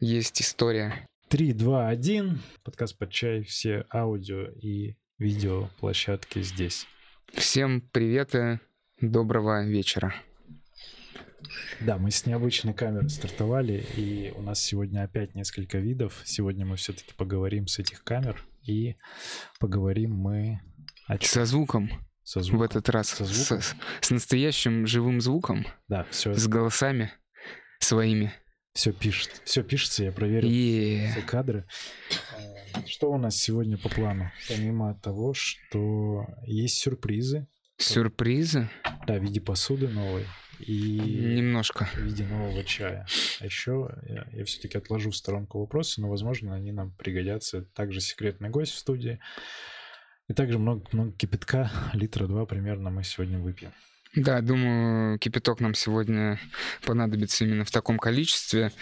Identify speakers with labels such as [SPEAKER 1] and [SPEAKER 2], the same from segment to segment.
[SPEAKER 1] есть история.
[SPEAKER 2] 3, 2, 1. Подкаст под чай. Все аудио и видео площадки здесь.
[SPEAKER 1] Всем привет и доброго вечера.
[SPEAKER 2] Да, мы с необычной камеры стартовали, и у нас сегодня опять несколько видов. Сегодня мы все-таки поговорим с этих камер, и поговорим мы о чем?
[SPEAKER 1] Со звуком
[SPEAKER 2] Со звуком.
[SPEAKER 1] в этот раз.
[SPEAKER 2] Со
[SPEAKER 1] С,
[SPEAKER 2] звуком?
[SPEAKER 1] с настоящим живым звуком,
[SPEAKER 2] Да, все,
[SPEAKER 1] с голосами своими.
[SPEAKER 2] Все пишет. Все пишется, я проверил
[SPEAKER 1] И
[SPEAKER 2] все кадры. Э, Что у нас сегодня по плану? Помимо того, что есть сюрпризы,
[SPEAKER 1] сюрпризы
[SPEAKER 2] да, в виде посуды новой и
[SPEAKER 1] немножко.
[SPEAKER 2] в виде нового чая. А еще я, я все-таки отложу в сторонку вопросы, но, возможно, они нам пригодятся. Также секретный гость в студии. И также много-много кипятка, литра два примерно мы сегодня выпьем.
[SPEAKER 1] Да, думаю, кипяток нам сегодня понадобится именно в таком количестве.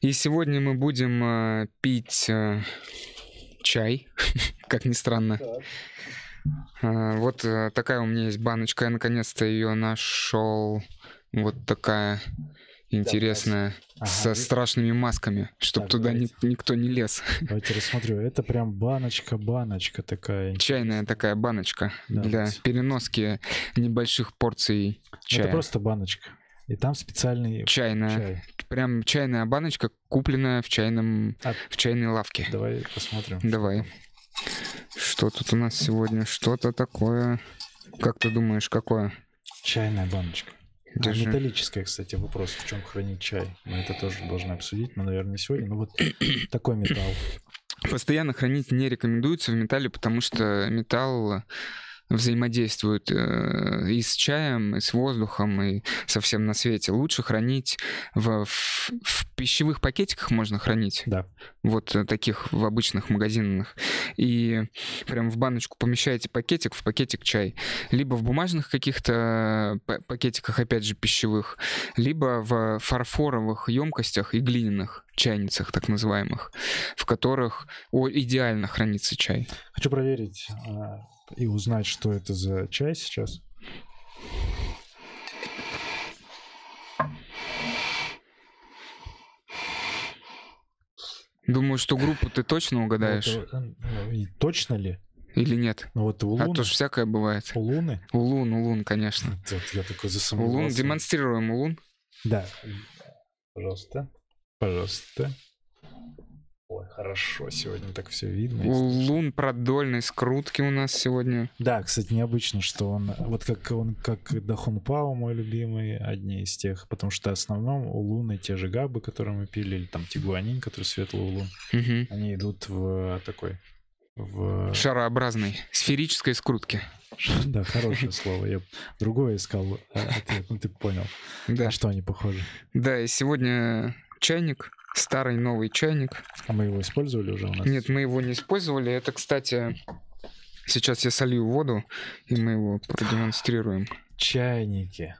[SPEAKER 1] И сегодня мы будем э, пить э, чай, как ни странно. А, Вот э, такая у меня есть баночка, я наконец-то ее нашел. Вот такая интересная,
[SPEAKER 2] Ага,
[SPEAKER 1] со страшными масками, чтобы
[SPEAKER 2] Так,
[SPEAKER 1] туда ни- никто не лез.
[SPEAKER 2] Давайте рассмотрю. Это прям баночка-баночка такая.
[SPEAKER 1] Чайная такая баночка
[SPEAKER 2] Да,
[SPEAKER 1] для
[SPEAKER 2] вот.
[SPEAKER 1] переноски небольших порций чая.
[SPEAKER 2] Это просто баночка. И там специальный
[SPEAKER 1] Чайная.
[SPEAKER 2] чай.
[SPEAKER 1] Прям чайная баночка, купленная в чайном,
[SPEAKER 2] А-
[SPEAKER 1] в чайной лавке.
[SPEAKER 2] Давай посмотрим.
[SPEAKER 1] Давай. Что тут у нас сегодня? Что-то такое. Как ты думаешь, какое?
[SPEAKER 2] Чайная баночка.
[SPEAKER 1] Держи.
[SPEAKER 2] металлическая, кстати, вопрос, в чем хранить чай. Мы это тоже должны обсудить, но, наверное, не сегодня. Но вот такой металл.
[SPEAKER 1] Постоянно хранить не рекомендуется в металле, потому что металл взаимодействует э, и с чаем, и с воздухом, и со всем на свете. Лучше хранить в, в- в пищевых пакетиках можно хранить,
[SPEAKER 2] Да.
[SPEAKER 1] вот э, таких в обычных магазинных. И прям в баночку помещаете пакетик, в пакетик чай. Либо в бумажных каких-то па- пакетиках, опять же, пищевых, либо в фарфоровых емкостях и глиняных чайницах, так называемых, в которых о, идеально хранится чай.
[SPEAKER 2] Хочу проверить а, и узнать, что это за чай сейчас.
[SPEAKER 1] Думаю, что группу ты точно угадаешь
[SPEAKER 2] Вот, э, ну, и точно ли?
[SPEAKER 1] или нет?
[SPEAKER 2] Ну вот у
[SPEAKER 1] А
[SPEAKER 2] Луны,
[SPEAKER 1] то ж всякое бывает.
[SPEAKER 2] у Луны,
[SPEAKER 1] Улун, улун, конечно.
[SPEAKER 2] вот я такой засомневался.
[SPEAKER 1] демонстрируем улун.
[SPEAKER 2] Да. Пожалуйста. Пожалуйста. Ой, хорошо, сегодня так все видно.
[SPEAKER 1] Улун продольной скрутки у нас сегодня.
[SPEAKER 2] Да, кстати, необычно, что он, вот как он, как Дахун Пао, мой любимый, одни из тех, потому что в основном у Луны те же габы, которые мы пили, или там тигуанин, который светлый улун,
[SPEAKER 1] Мгм.
[SPEAKER 2] они идут в такой, в...
[SPEAKER 1] Шарообразной, сферической скрутки.
[SPEAKER 2] Да, хорошее слово, я другое искал а, ответ, ну ты понял,
[SPEAKER 1] Да.
[SPEAKER 2] на что они похожи.
[SPEAKER 1] Да, и сегодня чайник, старый новый чайник.
[SPEAKER 2] А мы его использовали уже у нас?
[SPEAKER 1] Нет, мы его не использовали. Это, кстати, сейчас я солью воду, и мы его продемонстрируем.
[SPEAKER 2] Чайники.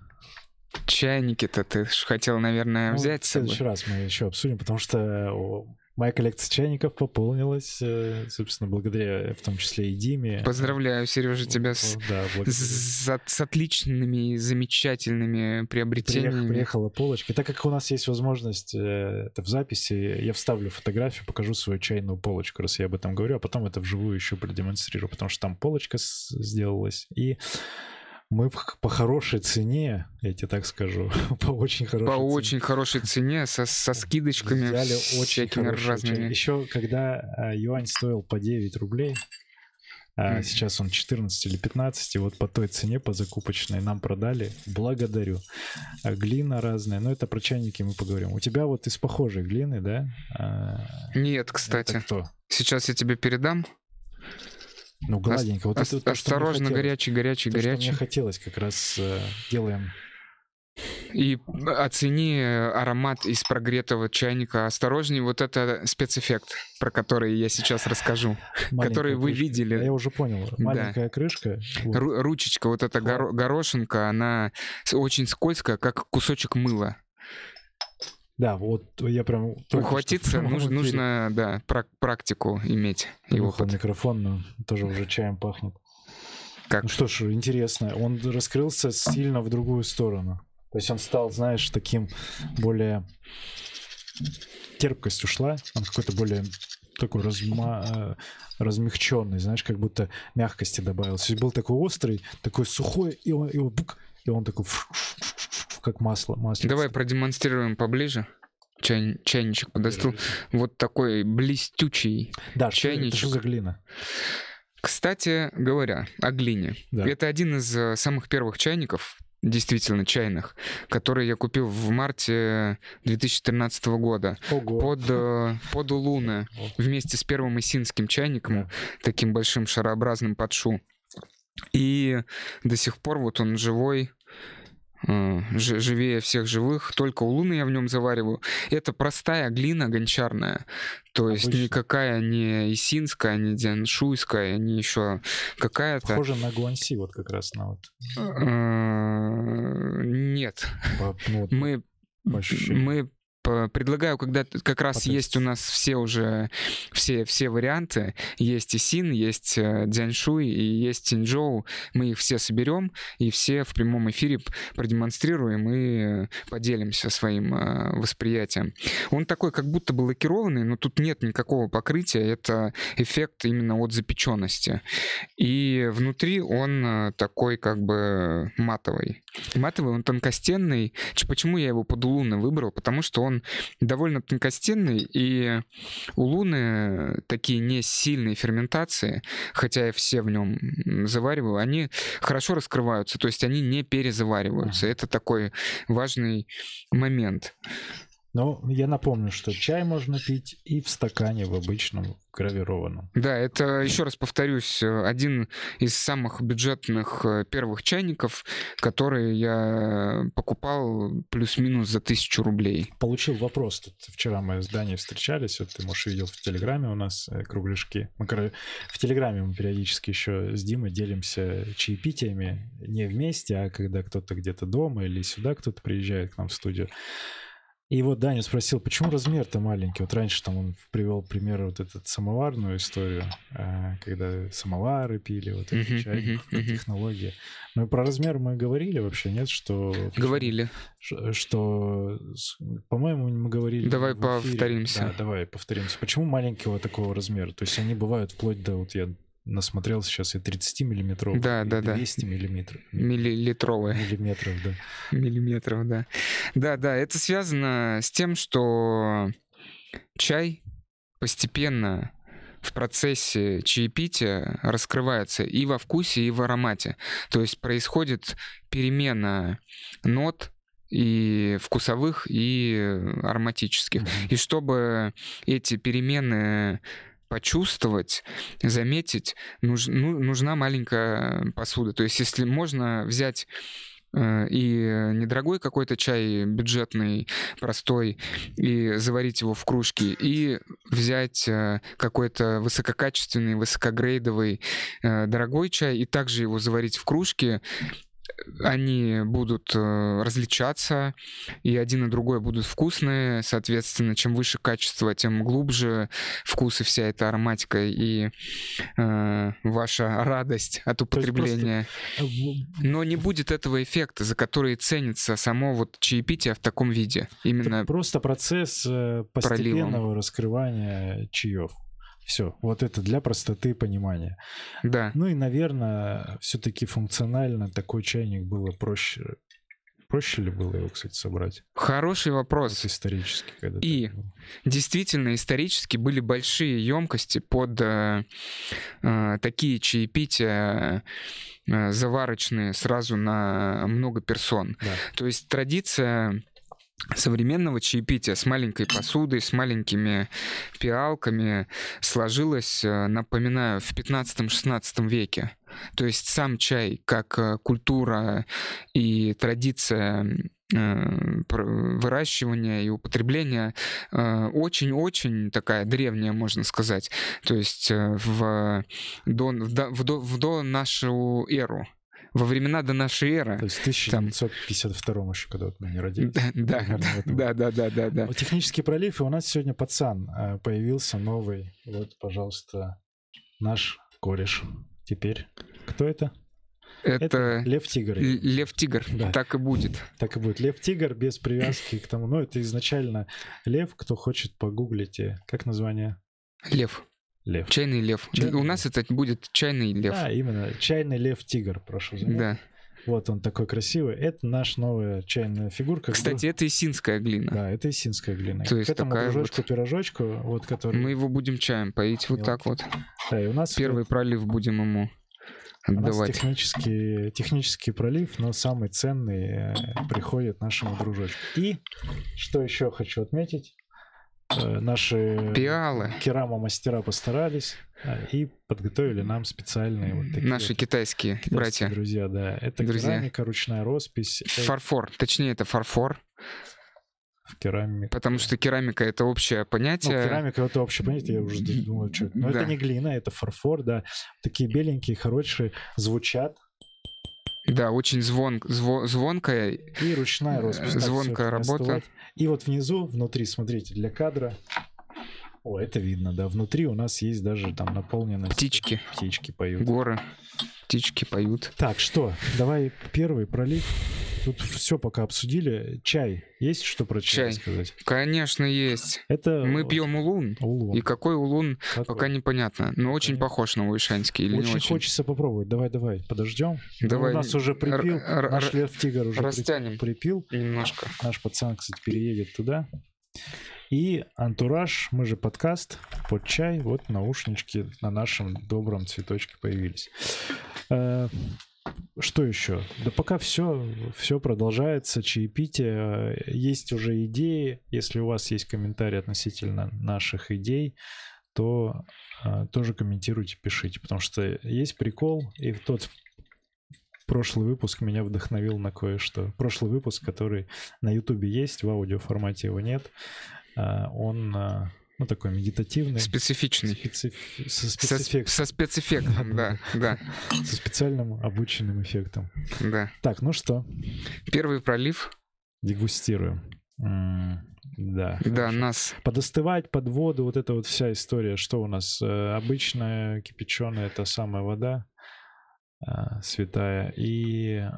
[SPEAKER 1] Чайники-то ты хотел, наверное,
[SPEAKER 2] Ну,
[SPEAKER 1] взять
[SPEAKER 2] в
[SPEAKER 1] с собой.
[SPEAKER 2] следующий раз мы еще обсудим, потому что моя коллекция чайников пополнилась, э, собственно, благодаря в том числе и Диме.
[SPEAKER 1] Поздравляю, Сережа, тебя с,
[SPEAKER 2] Да,
[SPEAKER 1] с, с отличными, замечательными
[SPEAKER 2] Приех-
[SPEAKER 1] приобретениями.
[SPEAKER 2] приехала полочка. И так как у нас есть возможность э, это в записи, я вставлю фотографию, покажу свою чайную полочку, раз я об этом говорю, а потом это вживую еще продемонстрирую, потому что там полочка сделалась. И мы по хорошей цене, я тебе так скажу, по очень хорошей
[SPEAKER 1] По
[SPEAKER 2] цене.
[SPEAKER 1] очень хорошей цене, со, со скидочками,
[SPEAKER 2] Взяли очень чай.
[SPEAKER 1] разными.
[SPEAKER 2] Еще когда а, юань стоил по 9 рублей, а
[SPEAKER 1] Мгм.
[SPEAKER 2] сейчас он 14 или 15, и вот по той цене, по закупочной, нам продали. Благодарю. А глина разная, но это про чайники мы поговорим. У тебя вот из похожей глины, да? А,
[SPEAKER 1] Нет,
[SPEAKER 2] это
[SPEAKER 1] кстати.
[SPEAKER 2] кто?
[SPEAKER 1] Сейчас я тебе передам.
[SPEAKER 2] Ну, гладенько. Вот
[SPEAKER 1] Ос-
[SPEAKER 2] это
[SPEAKER 1] осторожно, горячий, горячий,
[SPEAKER 2] То, что
[SPEAKER 1] горячий.
[SPEAKER 2] мне хотелось, как раз э, делаем.
[SPEAKER 1] И оцени аромат из прогретого чайника. Осторожней, вот это спецэффект, про который я сейчас расскажу.
[SPEAKER 2] Маленькая
[SPEAKER 1] Который вы
[SPEAKER 2] крышка.
[SPEAKER 1] видели.
[SPEAKER 2] Я уже понял. Маленькая крышка. вот.
[SPEAKER 1] Ру- ручечка, вот эта горо- горошинка, она очень скользкая, как кусочек мыла.
[SPEAKER 2] Да, вот я прям...
[SPEAKER 1] Ухватиться нужно, нужно, да, прак- практику иметь. И
[SPEAKER 2] Нюхал
[SPEAKER 1] опыт.
[SPEAKER 2] микрофон, но тоже уже чаем пахнет.
[SPEAKER 1] Как?
[SPEAKER 2] Ну что ж, интересно. Он раскрылся сильно в другую сторону. То есть он стал, знаешь, таким более терпкость ушла, он какой-то более такой разма... размягченный, знаешь, как будто мягкости есть был такой острый, такой сухой, и он, и он, и он такой как масло. масло.
[SPEAKER 1] Давай продемонстрируем поближе. Чай, чайничек подостыл. Вот такой блестючий
[SPEAKER 2] да,
[SPEAKER 1] чайничек.
[SPEAKER 2] Это что за глина?
[SPEAKER 1] Кстати говоря, о глине. Да. Это один из э, самых первых чайников, действительно чайных, которые я купил в марте 2013 года
[SPEAKER 2] Ого.
[SPEAKER 1] под э, под Улуны вместе с первым исинским чайником, да. таким большим шарообразным подшу. И до сих пор вот он живой, живее всех живых, только у Луны я в нем завариваю. Это простая глина гончарная, то есть Обычно. никакая не исинская, не дзяншуйская, не еще какая-то.
[SPEAKER 2] Похоже на гуанси вот как раз на вот.
[SPEAKER 1] Э, нет. Ну мы мы предлагаю, когда как раз Потом. есть у нас все уже все все варианты, есть и Син, есть э, Дзяньшуй и есть Тинчжоу, мы их все соберем и все в прямом эфире продемонстрируем и поделимся своим э, восприятием. Он такой, как будто бы лакированный, но тут нет никакого покрытия, это эффект именно от запеченности. И внутри он э, такой как бы матовый. Матовый, он тонкостенный. Почему я его под луны выбрал? Потому что он довольно тонкостенный, и у Луны такие не сильные ферментации, хотя я все в нем завариваю, они хорошо раскрываются, то есть они не перезавариваются. Это такой важный момент.
[SPEAKER 2] Но я напомню, что чай можно пить и в стакане, в обычном, гравированном.
[SPEAKER 1] Да, это, еще раз повторюсь, один из самых бюджетных э, первых чайников, которые я покупал плюс-минус за тысячу рублей.
[SPEAKER 2] Получил вопрос. Тут вчера мы с Даней встречались, вот ты, может, видел в Телеграме у нас э, кругляшки. Мы, в Телеграме мы периодически еще с Димой делимся чаепитиями не вместе, а когда кто-то где-то дома или сюда кто-то приезжает к нам в студию. И вот Даня спросил, почему размер-то маленький? Вот раньше там он привел пример вот этот самоварную историю, а, когда самовары пили, вот эти uh-huh, чайник, uh-huh, технология. Ну и про размер мы говорили вообще, нет? Что,
[SPEAKER 1] говорили.
[SPEAKER 2] Что, что по-моему, мы говорили...
[SPEAKER 1] Давай повторимся.
[SPEAKER 2] Да, давай повторимся. Почему маленького такого размера? То есть они бывают вплоть до, вот я насмотрел сейчас и 30 миллиметров,
[SPEAKER 1] да, и да,
[SPEAKER 2] 200 да. миллиметров.
[SPEAKER 1] Миллилитровые.
[SPEAKER 2] Миллиметров, да.
[SPEAKER 1] Миллиметров, да. Да, да, это связано с тем, что чай постепенно в процессе чаепития раскрывается и во вкусе, и в аромате. То есть происходит перемена нот, и вкусовых, и ароматических. Mm-hmm. И чтобы эти перемены почувствовать, заметить, нуж, ну, нужна маленькая посуда. То есть если можно взять э, и недорогой какой-то чай, бюджетный, простой, и заварить его в кружке, и взять э, какой-то высококачественный, высокогрейдовый, э, дорогой чай, и также его заварить в кружке, они будут э, различаться, и один и другой будут вкусные. Соответственно, чем выше качество, тем глубже вкус и вся эта ароматика и э, ваша радость от употребления. Просто... Э, Но не будет этого эффекта, за который ценится само вот чаепитие в таком виде. Именно
[SPEAKER 2] Это просто процесс э, постепенного проливом. раскрывания чаев. Все, вот это для простоты понимания.
[SPEAKER 1] Да.
[SPEAKER 2] Ну и, наверное, все-таки функционально такой чайник было проще. Проще ли было его, кстати, собрать?
[SPEAKER 1] Хороший вопрос.
[SPEAKER 2] Вот исторически. Когда
[SPEAKER 1] и действительно исторически были большие емкости под э, э, такие чаепития э, заварочные сразу на много персон. Да. То есть традиция современного чаепития с маленькой посудой, с маленькими пиалками сложилось, э, напоминаю, в 15-16 веке. То есть сам чай как э, культура и традиция э, выращивания и употребления очень-очень такая древняя, можно сказать. То есть в до, в до, в до, нашу эру во времена до нашей эры.
[SPEAKER 2] То есть в 1952 там... еще, когда вот мы не родились.
[SPEAKER 1] Да, да, да, да, да, да.
[SPEAKER 2] Технический пролив, и у нас сегодня пацан э, появился новый. Вот, пожалуйста, наш кореш. Теперь кто это?
[SPEAKER 1] Это,
[SPEAKER 2] лев-тигр.
[SPEAKER 1] л- лев-тигр.
[SPEAKER 2] Да.
[SPEAKER 1] Так и будет.
[SPEAKER 2] Так и будет. Лев-тигр без привязки к тому. Ну, это изначально лев, кто хочет погуглить. э, Как название?
[SPEAKER 1] Лев.
[SPEAKER 2] Лев.
[SPEAKER 1] Чайный лев.
[SPEAKER 2] Чайный
[SPEAKER 1] У нас это будет чайный лев.
[SPEAKER 2] Да, именно. Чайный лев-тигр, прошу заметить.
[SPEAKER 1] Да.
[SPEAKER 2] Вот он такой красивый. Это наш новая чайная фигурка.
[SPEAKER 1] Кстати, это исинская глина.
[SPEAKER 2] Да, это исинская глина.
[SPEAKER 1] То есть
[SPEAKER 2] К этому
[SPEAKER 1] такая
[SPEAKER 2] дружочку, пирожочку, вот который...
[SPEAKER 1] Мы его будем чаем поить вот так вот.
[SPEAKER 2] Да, и у нас
[SPEAKER 1] Первый пролив будем ему
[SPEAKER 2] У нас
[SPEAKER 1] отдавать.
[SPEAKER 2] технический, технический пролив, но самый ценный э, приходит нашему дружочку. И что еще хочу отметить? Э, Наши
[SPEAKER 1] Пиалы.
[SPEAKER 2] керамо-мастера постарались э, и подготовили нам специальные вот такие
[SPEAKER 1] Наши
[SPEAKER 2] вот
[SPEAKER 1] китайские
[SPEAKER 2] китайские
[SPEAKER 1] братья.
[SPEAKER 2] друзья, да. Это
[SPEAKER 1] Друзья.
[SPEAKER 2] керамика, ручная роспись
[SPEAKER 1] Фарфор. Точнее, это фарфор.
[SPEAKER 2] в керамике.
[SPEAKER 1] Потому что керамика это общее
[SPEAKER 2] Ну,
[SPEAKER 1] понятие.
[SPEAKER 2] керамика это общее понятие, я уже думаю, что это. Но
[SPEAKER 1] Да.
[SPEAKER 2] это не глина, это фарфор, да. Такие беленькие, хорошие, звучат.
[SPEAKER 1] Да, очень звон, зво- звонкая.
[SPEAKER 2] И ручная роспись.
[SPEAKER 1] Звонкая
[SPEAKER 2] это
[SPEAKER 1] работа.
[SPEAKER 2] остывает. И вот внизу, внутри, смотрите, для кадра. О, это видно, да. Внутри у нас есть даже там наполненность.
[SPEAKER 1] Птички.
[SPEAKER 2] Птички поют.
[SPEAKER 1] Горы. Птички поют.
[SPEAKER 2] Так, что? Давай первый пролив. Тут все пока обсудили. Чай. Есть что про чай,
[SPEAKER 1] Чай.
[SPEAKER 2] сказать?
[SPEAKER 1] Конечно, есть.
[SPEAKER 2] Это
[SPEAKER 1] Мы пьем улун.
[SPEAKER 2] улун.
[SPEAKER 1] И какой улун,
[SPEAKER 2] Какой?
[SPEAKER 1] пока непонятно. Но очень
[SPEAKER 2] Понятно.
[SPEAKER 1] похож на уишанский или
[SPEAKER 2] очень,
[SPEAKER 1] не очень.
[SPEAKER 2] хочется попробовать. Давай, давай, подождем.
[SPEAKER 1] Давай
[SPEAKER 2] у нас уже припил.
[SPEAKER 1] р-
[SPEAKER 2] Наш лев тигр уже
[SPEAKER 1] Растянем
[SPEAKER 2] припил.
[SPEAKER 1] немножко.
[SPEAKER 2] Наш пацан, кстати, переедет туда. И антураж, мы же подкаст под чай, вот наушнички на нашем добром цветочке появились. Э, Что еще? Да пока все, все продолжается, чаепитие. Э, Есть уже идеи. Если у вас есть комментарии относительно наших идей, то э, тоже комментируйте, пишите. Потому что есть прикол, и тот прошлый выпуск меня вдохновил на кое-что. Прошлый выпуск, который на Ютубе есть, в аудиоформате его нет. А, Он, а, ну, такой медитативный.
[SPEAKER 1] Специфичный.
[SPEAKER 2] специф- Со,
[SPEAKER 1] Со,
[SPEAKER 2] спецэффект-
[SPEAKER 1] со спецэффектом, да, да,
[SPEAKER 2] со специальным обученным эффектом.
[SPEAKER 1] да.
[SPEAKER 2] Так, ну что,
[SPEAKER 1] Первый пролив,
[SPEAKER 2] дегустируем. Да.
[SPEAKER 1] да,
[SPEAKER 2] хорошо.
[SPEAKER 1] нас
[SPEAKER 2] Подостывать под воду, вот эта вот вся история. Что у нас? Э, Обычная кипяченая, это самая вода святая и э,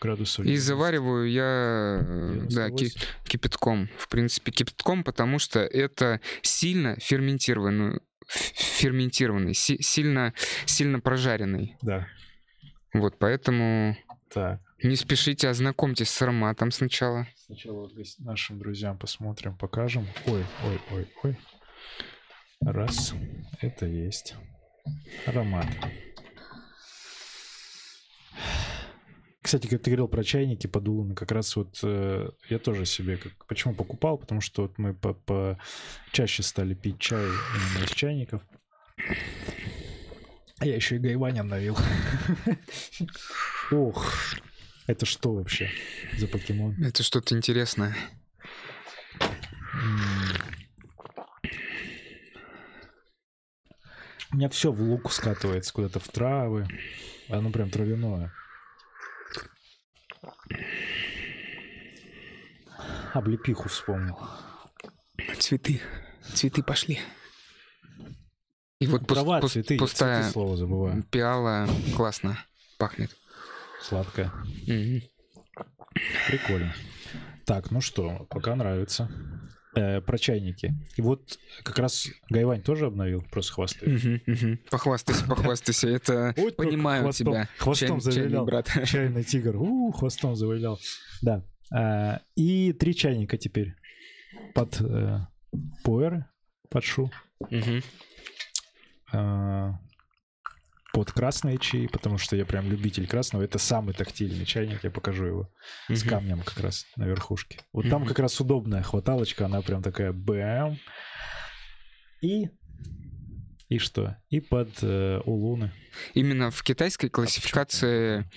[SPEAKER 2] градусов...
[SPEAKER 1] и завариваю я, э, да, ки-
[SPEAKER 2] 98.
[SPEAKER 1] кипятком. В принципе, кипятком, потому что это сильно ферментированный, ферментированный, си- сильно, сильно прожаренный.
[SPEAKER 2] Да.
[SPEAKER 1] Вот, поэтому
[SPEAKER 2] Так.
[SPEAKER 1] не спешите, ознакомьтесь с ароматом сначала.
[SPEAKER 2] Сначала вот нашим друзьям посмотрим, покажем. Ой, ой, ой, ой. Раз. Это есть. Аромат. Кстати, как ты говорил про чайники под улуны, как раз вот э, я тоже себе как, почему покупал, потому что вот мы по, по- чаще стали пить чай именно из чайников. А я еще и гайвань навил. Ох, это что вообще за покемон?
[SPEAKER 1] Это что-то интересное.
[SPEAKER 2] У меня все в лук скатывается куда-то в травы. Оно прям травяное. Облепиху вспомнил.
[SPEAKER 1] Цветы. Цветы пошли. И вот
[SPEAKER 2] Трава,
[SPEAKER 1] пус-
[SPEAKER 2] цветы,
[SPEAKER 1] пустая
[SPEAKER 2] цветы слово забываю.
[SPEAKER 1] пиала классно пахнет.
[SPEAKER 2] Сладкое.
[SPEAKER 1] Мгм.
[SPEAKER 2] Прикольно. Так, ну что, пока нравится. Э, про чайники. И вот как раз Гайвань тоже обновил, просто хвасты.
[SPEAKER 1] Мгм, мгм. Похвастайся, похвастайся. Это понимаю тебя.
[SPEAKER 2] хвостом завилял. Чайный тигр. У, хвостом завилял. Да. А, и три чайника теперь. Под э, пуэр, под шу. А, под красные чаи, потому что я прям любитель красного. Это самый тактильный чайник, я покажу его. С
[SPEAKER 1] Мгм.
[SPEAKER 2] камнем как раз на верхушке. Вот там
[SPEAKER 1] Мгм.
[SPEAKER 2] как раз удобная хваталочка, она прям такая бэм. И... И что? И под э, улуны.
[SPEAKER 1] Именно в китайской классификации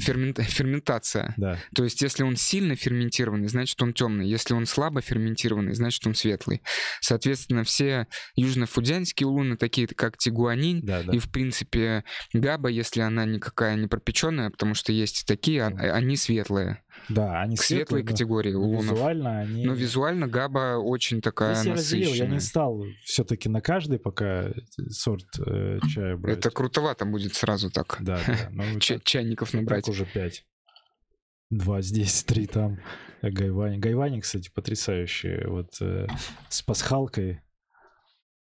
[SPEAKER 1] фермент- ферментация.
[SPEAKER 2] Да.
[SPEAKER 1] То есть, если он сильно ферментированный, значит, он темный. Если он слабо ферментированный, значит, он светлый. Соответственно, все южно-фудзянские улуны, такие как тигуанинь,
[SPEAKER 2] Да, да.
[SPEAKER 1] и, в принципе, габа, если она никакая не пропеченная, потому что есть такие, а- они светлые.
[SPEAKER 2] Да, они
[SPEAKER 1] к светлой
[SPEAKER 2] светлые, но
[SPEAKER 1] категории лунов.
[SPEAKER 2] Визуально они...
[SPEAKER 1] Но визуально Габа очень такая
[SPEAKER 2] Здесь я разделил, я не стал все-таки на каждый пока сорт э, чая брать.
[SPEAKER 1] Это крутовато будет сразу так.
[SPEAKER 2] Да, да. Ну,
[SPEAKER 1] Ча-
[SPEAKER 2] так-
[SPEAKER 1] чайников
[SPEAKER 2] так
[SPEAKER 1] набрать.
[SPEAKER 2] уже пять. Два здесь, три там. Э, Гайвани. Гайвани, кстати, потрясающие. Вот э, с пасхалкой.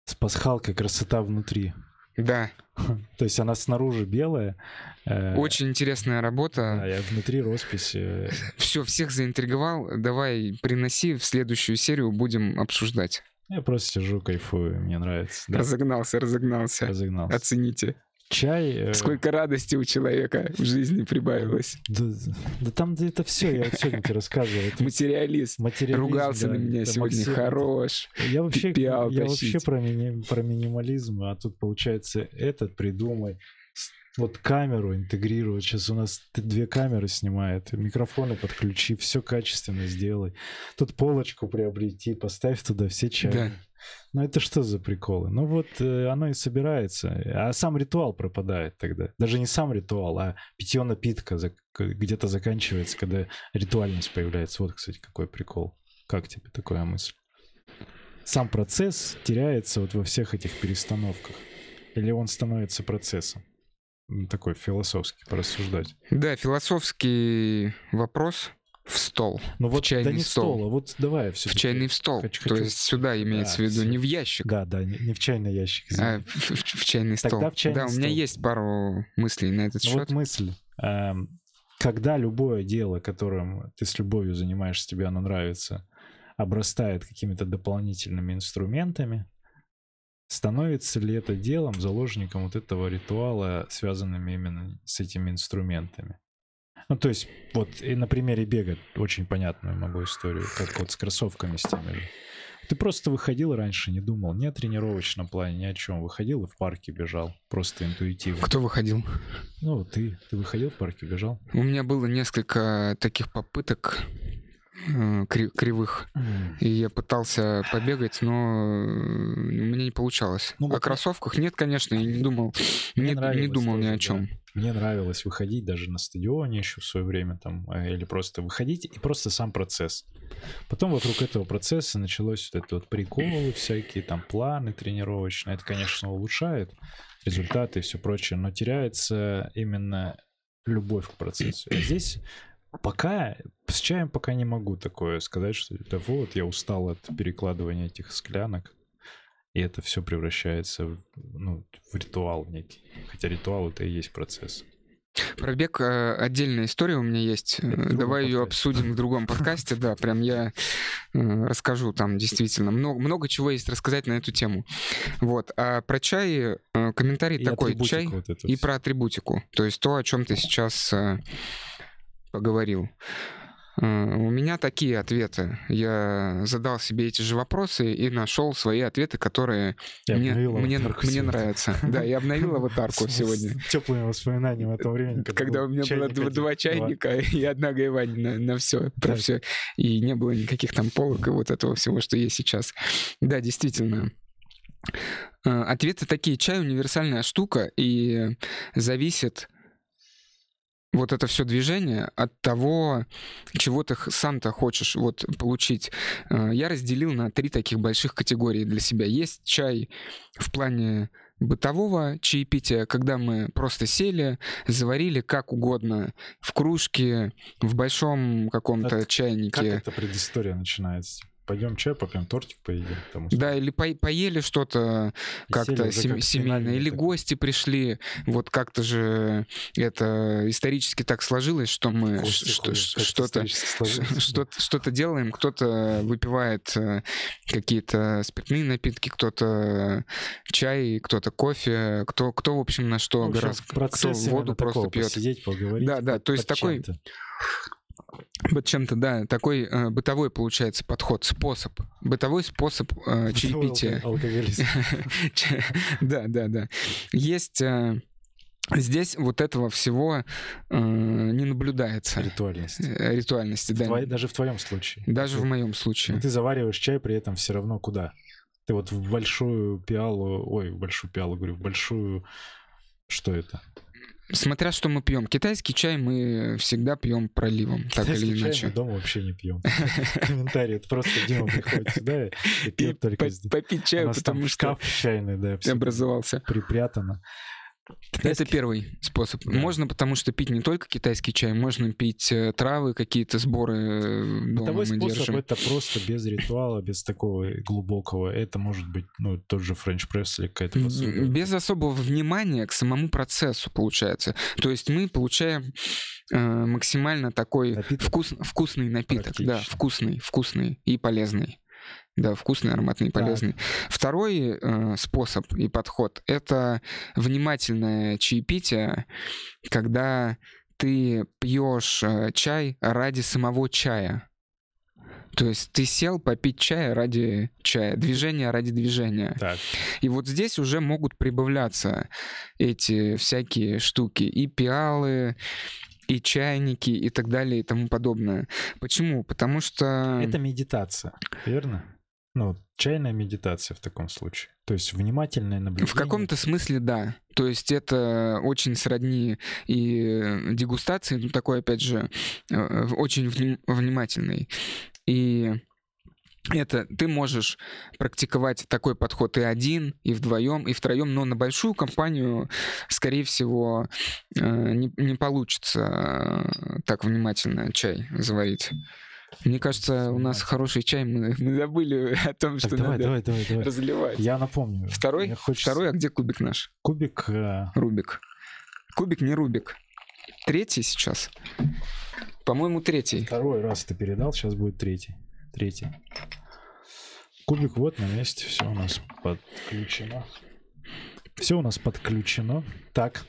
[SPEAKER 2] С пасхалкой красота внутри.
[SPEAKER 1] Да,
[SPEAKER 2] То есть она снаружи белая. э,
[SPEAKER 1] очень интересная
[SPEAKER 2] да,
[SPEAKER 1] работа.
[SPEAKER 2] а внутри роспись. э,
[SPEAKER 1] Все, всех заинтриговал. Давай приноси в следующую серию, будем обсуждать.
[SPEAKER 2] Я просто сижу, кайфую, мне нравится. Да,
[SPEAKER 1] Разогнался, разогнался.
[SPEAKER 2] разогнался.
[SPEAKER 1] Оцените.
[SPEAKER 2] Чай... э,
[SPEAKER 1] Сколько радости у человека в жизни прибавилось.
[SPEAKER 2] Да, да там да это все, я сегодня тебе рассказывал. Это
[SPEAKER 1] Материалист.
[SPEAKER 2] материализм,
[SPEAKER 1] Ругался
[SPEAKER 2] да,
[SPEAKER 1] на меня сегодня.
[SPEAKER 2] Максим,
[SPEAKER 1] Хорош.
[SPEAKER 2] Я вообще, я вообще про, мини- про минимализм, а тут получается этот придумай. Вот камеру интегрировать. Сейчас у нас две камеры снимает, микрофоны подключи, все качественно сделай. Тут полочку приобрети, поставь туда все чайны.
[SPEAKER 1] Да.
[SPEAKER 2] Ну это что за приколы? Ну вот э, оно и собирается, а сам ритуал пропадает тогда. Даже не сам ритуал, а питье напитка зак- где-то заканчивается, когда ритуальность появляется. Вот, кстати, какой прикол. Как тебе такая мысль? Сам процесс теряется вот во всех этих перестановках. Или он становится процессом? Такой философский порассуждать.
[SPEAKER 1] Да, философский вопрос в стол.
[SPEAKER 2] Ну вот, да
[SPEAKER 1] чайный
[SPEAKER 2] не в
[SPEAKER 1] стол.
[SPEAKER 2] стол, а вот давай все
[SPEAKER 1] В чайный в стол.
[SPEAKER 2] Хочу-
[SPEAKER 1] То
[SPEAKER 2] хочу-
[SPEAKER 1] есть сюда имеется
[SPEAKER 2] Да,
[SPEAKER 1] в виду,
[SPEAKER 2] всё.
[SPEAKER 1] не в ящик,
[SPEAKER 2] Да, да, не, не в чайный ящик.
[SPEAKER 1] а в, в- в чайный
[SPEAKER 2] Тогда
[SPEAKER 1] стол.
[SPEAKER 2] в чайный
[SPEAKER 1] да, у меня
[SPEAKER 2] стол.
[SPEAKER 1] есть пару мыслей на этот
[SPEAKER 2] Ну
[SPEAKER 1] счет.
[SPEAKER 2] вот мысль. эм, Когда любое дело, которым ты с любовью занимаешься, тебе оно нравится, обрастает какими-то дополнительными инструментами, становится ли это делом заложником вот этого ритуала, связанными именно с этими инструментами? Ну, то есть, вот и на примере бега очень понятную могу историю, как вот с кроссовками с теми же. Ты просто выходил раньше, не думал ни о тренировочном плане, ни о чем. Выходил и в парке бежал, просто интуитивно.
[SPEAKER 1] Кто выходил?
[SPEAKER 2] Ну, ты, ты выходил в парке, бежал?
[SPEAKER 1] У меня было несколько таких попыток э, кри- кривых. И я пытался побегать, но э, у меня не получалось.
[SPEAKER 2] Ну,
[SPEAKER 1] О
[SPEAKER 2] вот
[SPEAKER 1] кроссовках нет, конечно, я не думал,
[SPEAKER 2] Мне
[SPEAKER 1] не, не думал ни о чем.
[SPEAKER 2] Мне нравилось выходить даже на стадионе еще в свое время там, э, или просто выходить, и просто сам процесс. Потом вокруг этого процесса началось вот это вот приколы всякие, там планы тренировочные. Это, конечно, улучшает результаты и все прочее, но теряется именно любовь к процессу. А здесь пока с чаем пока не могу такое сказать, что да вот, я устал от перекладывания этих склянок. И это все превращается в, ну, в ритуал некий. Хотя ритуал это и есть процесс.
[SPEAKER 1] Про бег э, отдельная история у меня есть. Давай ее обсудим в другом подкасте. Да, прям я э, расскажу там действительно. Много, много чего есть рассказать на эту тему. Вот. А про чай э, комментарий
[SPEAKER 2] И
[SPEAKER 1] такой. Чай
[SPEAKER 2] вот
[SPEAKER 1] и
[SPEAKER 2] вся.
[SPEAKER 1] про атрибутику. То есть то, о чем ты сейчас поговорил. Э, У меня такие ответы. Я задал себе эти же вопросы и нашел свои ответы, которые
[SPEAKER 2] Я
[SPEAKER 1] мне, мне, мне нравятся. Да, я обновил аватарку сегодня.
[SPEAKER 2] С теплыми воспоминаниями о том времени.
[SPEAKER 1] Когда у меня было два, чайника и одна гайвань на, все, про все. И не было никаких там полок и вот этого всего, что есть сейчас. Да, действительно. Э, Ответы такие. Чай универсальная штука и зависит вот это все движение от того, чего ты сам-то хочешь вот получить. Э, Я разделил на три таких больших категории для себя. Есть чай в плане бытового чаепития, когда мы просто сели, заварили как угодно в кружке, в большом каком-то
[SPEAKER 2] Как- Как
[SPEAKER 1] чайнике.
[SPEAKER 2] эта предыстория начинается? Пойдем чай попьем, тортик поедим. Что
[SPEAKER 1] Да, или по- поели что-то как-то сем-
[SPEAKER 2] как
[SPEAKER 1] семейно,
[SPEAKER 2] финальный
[SPEAKER 1] или
[SPEAKER 2] такой.
[SPEAKER 1] гости пришли. Вот как-то же это исторически так сложилось, что мы что-то что-то, что-то делаем, кто-то выпивает э, какие-то спиртные напитки, кто-то чай, кто-то кофе, кто, кто в общем, на что
[SPEAKER 2] В общем,
[SPEAKER 1] гораздо, кто воду просто
[SPEAKER 2] такого,
[SPEAKER 1] пьет.
[SPEAKER 2] Посидеть, поговорить.
[SPEAKER 1] Да, да, то есть такой. Вот чем-то, да, такой э, бытовой получается подход, способ, бытовой способ э,
[SPEAKER 2] Бытовой
[SPEAKER 1] чаепития.
[SPEAKER 2] алкоголизм.
[SPEAKER 1] Да, да, да. Есть э, здесь вот этого всего э, не наблюдается э, ритуальности, да.
[SPEAKER 2] Твои- Даже в твоем случае.
[SPEAKER 1] Даже в
[SPEAKER 2] Ну,
[SPEAKER 1] моем
[SPEAKER 2] ну,
[SPEAKER 1] случае.
[SPEAKER 2] Ты завариваешь чай, при этом все равно куда? Ты вот в большую пиалу, ой, в большую пиалу, говорю, в большую... Что это?
[SPEAKER 1] Смотря что мы пьем. Китайский чай мы всегда пьем проливом, так
[SPEAKER 2] Китайский
[SPEAKER 1] или
[SPEAKER 2] чай
[SPEAKER 1] иначе.
[SPEAKER 2] мы дома вообще не пьем. Комментарий. Это просто Дима приходит сюда и пьет только здесь.
[SPEAKER 1] попить чаю, потому что
[SPEAKER 2] шкаф чайный, да,
[SPEAKER 1] образовался.
[SPEAKER 2] припрятано.
[SPEAKER 1] Это
[SPEAKER 2] Китайский-
[SPEAKER 1] первый способ.
[SPEAKER 2] Да.
[SPEAKER 1] Можно, потому что пить не только китайский чай, можно пить э, травы, какие-то сборы э,
[SPEAKER 2] Бытовой способ
[SPEAKER 1] держим.
[SPEAKER 2] это просто без ритуала, без такого глубокого. Это может быть, ну, тот же френч-пресс или какая-то посуда.
[SPEAKER 1] Без особого внимания к самому процессу получается. То есть мы получаем э, максимально такой
[SPEAKER 2] Напиток
[SPEAKER 1] вкус, вкусный напиток. Да, вкусный, вкусный и полезный. Да, вкусный, ароматный и
[SPEAKER 2] Так.
[SPEAKER 1] полезный. Второй э, способ и подход — это внимательное чаепитие, когда ты пьешь э, чай ради самого чая. То есть ты сел попить чая ради чая, движение ради движения.
[SPEAKER 2] Так,
[SPEAKER 1] И вот здесь уже могут прибавляться эти всякие штуки. И пиалы, и чайники, и так далее, и тому подобное. Почему? Потому что...
[SPEAKER 2] это медитация, верно? Ну, чайная медитация в таком случае. То есть внимательное наблюдение.
[SPEAKER 1] В каком-то смысле да. То есть это очень сродни и э, дегустации, ну такой, опять же, э, очень вним- внимательный. И это ты можешь практиковать такой подход и один, и вдвоем, и втроем, но на большую компанию, скорее всего, э, не, не получится э, так внимательно чай заварить. Мне кажется, у нас хороший чай, мы, мы забыли о том,
[SPEAKER 2] Так,
[SPEAKER 1] что
[SPEAKER 2] давай,
[SPEAKER 1] надо
[SPEAKER 2] давай, давай, давай.
[SPEAKER 1] разливать.
[SPEAKER 2] Я напомню.
[SPEAKER 1] Второй?
[SPEAKER 2] Хочется-
[SPEAKER 1] Второй, а где кубик наш?
[SPEAKER 2] Кубик э,
[SPEAKER 1] Рубик. Кубик не Рубик. Третий сейчас. По-моему, третий.
[SPEAKER 2] Второй раз ты передал, сейчас будет третий. Третий. Кубик вот на месте, все у нас подключено. Все у нас подключено. Так.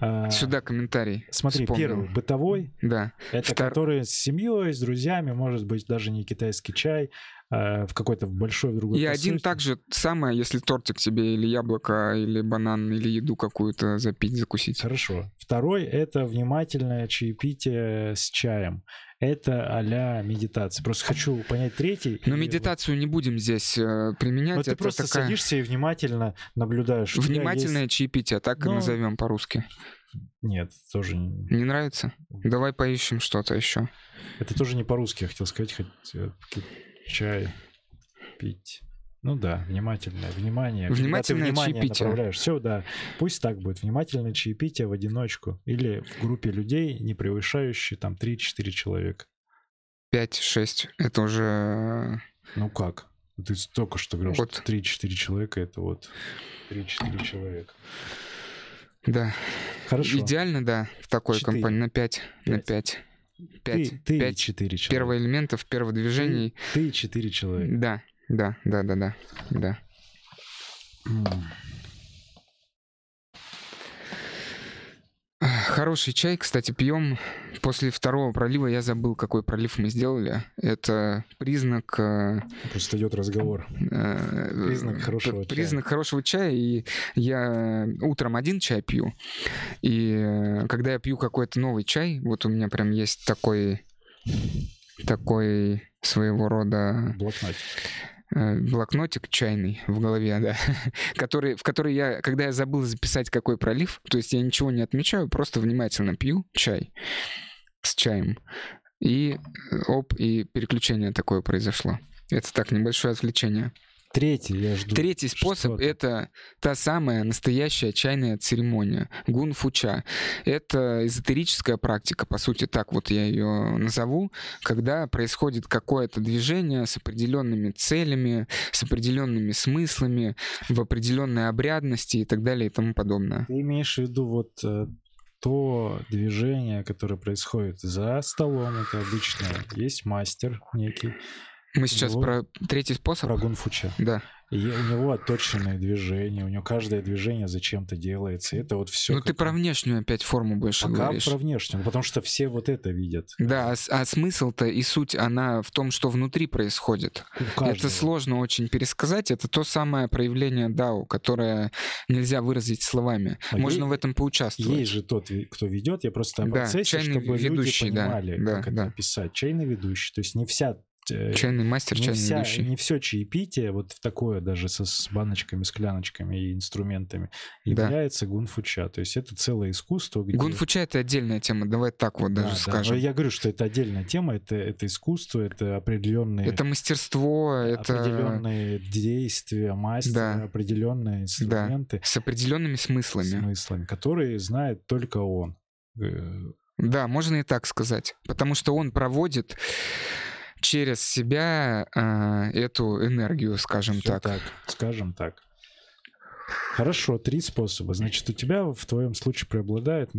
[SPEAKER 2] а,
[SPEAKER 1] Сюда комментарий.
[SPEAKER 2] Смотри,
[SPEAKER 1] вспомнил.
[SPEAKER 2] первый бытовой,
[SPEAKER 1] Да.
[SPEAKER 2] это
[SPEAKER 1] Втор-
[SPEAKER 2] который с семьей, с друзьями, может быть даже не китайский чай, а, в какой-то большой другой
[SPEAKER 1] И один
[SPEAKER 2] посылке.
[SPEAKER 1] так же самое, если тортик тебе или яблоко, или банан, или еду какую-то запить, закусить.
[SPEAKER 2] Хорошо. Второй это внимательное чаепитие с чаем. Это а-ля медитация. Просто хочу понять третий.
[SPEAKER 1] Но
[SPEAKER 2] и
[SPEAKER 1] медитацию не будем здесь э, применять.
[SPEAKER 2] Вот, ты
[SPEAKER 1] Это
[SPEAKER 2] просто
[SPEAKER 1] такая
[SPEAKER 2] садишься и внимательно наблюдаешь.
[SPEAKER 1] Внимательное
[SPEAKER 2] есть-
[SPEAKER 1] чаепитие, так и
[SPEAKER 2] Ну,
[SPEAKER 1] назовем по-русски.
[SPEAKER 2] Нет, тоже не-
[SPEAKER 1] Не нравится? Давай поищем что-то еще.
[SPEAKER 2] это тоже не по-русски. Я хотел сказать, хоть э, чай пить. Ну да, внимательное внимание. Когда ты
[SPEAKER 1] Внимательное
[SPEAKER 2] внимание
[SPEAKER 1] чаепитие.
[SPEAKER 2] направляешь. Все, да. Пусть так будет. Внимательное чаепитие в одиночку. Или в группе людей, не превышающие там 3-4 человека.
[SPEAKER 1] 5-6. Это уже...
[SPEAKER 2] Ну как? Ты только что говорил,
[SPEAKER 1] Вот.
[SPEAKER 2] что 3-4 человека это вот 3-4 человека.
[SPEAKER 1] Да.
[SPEAKER 2] Хорошо.
[SPEAKER 1] Идеально, да, в такой компании. На 5. На
[SPEAKER 2] Пять.
[SPEAKER 1] 5.
[SPEAKER 2] Ты,
[SPEAKER 1] 5.
[SPEAKER 2] ты
[SPEAKER 1] 5
[SPEAKER 2] 4 человека.
[SPEAKER 1] первых элементов, первых движений.
[SPEAKER 2] Ты и 4 человека.
[SPEAKER 1] Да, да, да, да, да. да.
[SPEAKER 2] М.
[SPEAKER 1] Хороший чай, кстати, пьем. После второго пролива я забыл, какой пролив мы сделали. Это признак... э,
[SPEAKER 2] Просто идет разговор.
[SPEAKER 1] э,
[SPEAKER 2] Признак хорошего чая.
[SPEAKER 1] Признак хорошего чая. И я утром один чай пью. И э, когда я пью какой-то новый чай, вот у меня прям есть такой такой своего рода
[SPEAKER 2] Блокнотик.
[SPEAKER 1] Э, блокнотик чайный в голове, да, который, в который я, когда я забыл записать какой пролив, то есть я ничего не отмечаю, просто внимательно пью чай с чаем, и э, оп, и переключение такое произошло. Это так, небольшое отвлечение.
[SPEAKER 2] Третий я жду.
[SPEAKER 1] Третий способ — это та самая настоящая чайная церемония, гун-фуча. Это эзотерическая практика, по сути, так вот я ее назову, когда происходит какое-то движение с определенными целями, с определенными смыслами, в определенной обрядности и так далее и тому подобное.
[SPEAKER 2] Ты имеешь в виду вот э, то движение, которое происходит за столом, это обычно есть мастер некий,
[SPEAKER 1] Мы сейчас
[SPEAKER 2] него-
[SPEAKER 1] про третий способ?
[SPEAKER 2] про гунфуча.
[SPEAKER 1] Да.
[SPEAKER 2] И у него отточенные движения, у него каждое движение зачем-то делается. Это вот все.
[SPEAKER 1] ну ты про внешнюю опять форму больше
[SPEAKER 2] Пока
[SPEAKER 1] говоришь.
[SPEAKER 2] про внешнюю, ну, потому что все вот это видят.
[SPEAKER 1] Да, а, а смысл-то и суть, она в том, что внутри происходит. Это сложно очень пересказать. Это то самое проявление Дао, которое нельзя выразить словами.
[SPEAKER 2] А
[SPEAKER 1] Можно
[SPEAKER 2] е-
[SPEAKER 1] в этом поучаствовать.
[SPEAKER 2] Есть же тот, кто ведет, я просто о
[SPEAKER 1] Да,
[SPEAKER 2] процессе, чтобы
[SPEAKER 1] ведущий,
[SPEAKER 2] люди
[SPEAKER 1] да,
[SPEAKER 2] понимали,
[SPEAKER 1] да,
[SPEAKER 2] как
[SPEAKER 1] да.
[SPEAKER 2] это описать. Чайный ведущий, то есть не вся
[SPEAKER 1] Чайный мастер,
[SPEAKER 2] не,
[SPEAKER 1] чайный
[SPEAKER 2] вся,
[SPEAKER 1] ведущий.
[SPEAKER 2] не все чаепитие, вот в такое даже со, с баночками, скляночками и инструментами,
[SPEAKER 1] Да.
[SPEAKER 2] является гунфуча. То есть это целое искусство, где...
[SPEAKER 1] Гунфуча это отдельная тема, давай так вот
[SPEAKER 2] Да,
[SPEAKER 1] даже
[SPEAKER 2] да.
[SPEAKER 1] скажем.
[SPEAKER 2] Но Я говорю, что это отдельная тема, это, это искусство, это определенные,
[SPEAKER 1] Это мастерство, это
[SPEAKER 2] определенные действия мастера,
[SPEAKER 1] Да.
[SPEAKER 2] определенные инструменты
[SPEAKER 1] с определенными смыслами.
[SPEAKER 2] смыслами, которые знает только он. Э,
[SPEAKER 1] Да, можно и так сказать. Потому что он проводит через себя а, эту энергию, скажем
[SPEAKER 2] всё
[SPEAKER 1] так.
[SPEAKER 2] скажем так. Хорошо, три способа. Значит, у тебя в твоем случае преобладает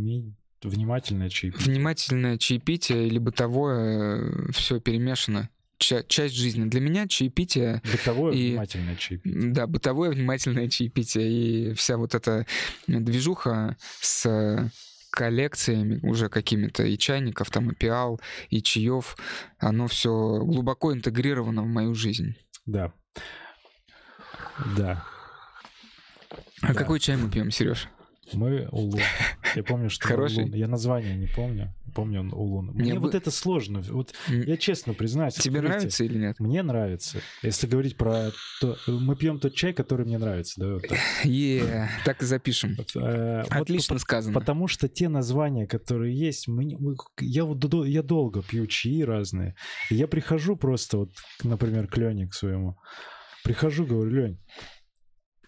[SPEAKER 2] внимательное чаепитие.
[SPEAKER 1] Внимательное чаепитие или бытовое, все перемешано. Ча- часть жизни. Для меня чаепитие,
[SPEAKER 2] Бытовое
[SPEAKER 1] И-
[SPEAKER 2] внимательное чаепитие.
[SPEAKER 1] да, бытовое внимательное чаепитие. И вся вот эта движуха с коллекциями уже какими-то и чайников, там, и пиал, и чаев, оно все глубоко интегрировано в мою жизнь.
[SPEAKER 2] Да. Да.
[SPEAKER 1] А
[SPEAKER 2] Да.
[SPEAKER 1] какой чай мы пьем, Сереж?
[SPEAKER 2] Мы улун. Я помню, что
[SPEAKER 1] Хороший?
[SPEAKER 2] улун. Я название не помню. Помню он улун. Мне
[SPEAKER 1] Мне
[SPEAKER 2] вот
[SPEAKER 1] бы-
[SPEAKER 2] это сложно. Вот я честно признаюсь.
[SPEAKER 1] Тебе
[SPEAKER 2] открытие.
[SPEAKER 1] нравится или нет?
[SPEAKER 2] Мне нравится. Если говорить про то, мы пьем тот чай, который мне нравится, да. вот так.
[SPEAKER 1] Е, так и запишем.
[SPEAKER 2] Вот, э,
[SPEAKER 1] Отлично сказано.
[SPEAKER 2] Потому что те названия, которые есть, я вот я долго пью чаи разные. Я прихожу просто вот, например, к Лене к своему. Прихожу, говорю, Лень,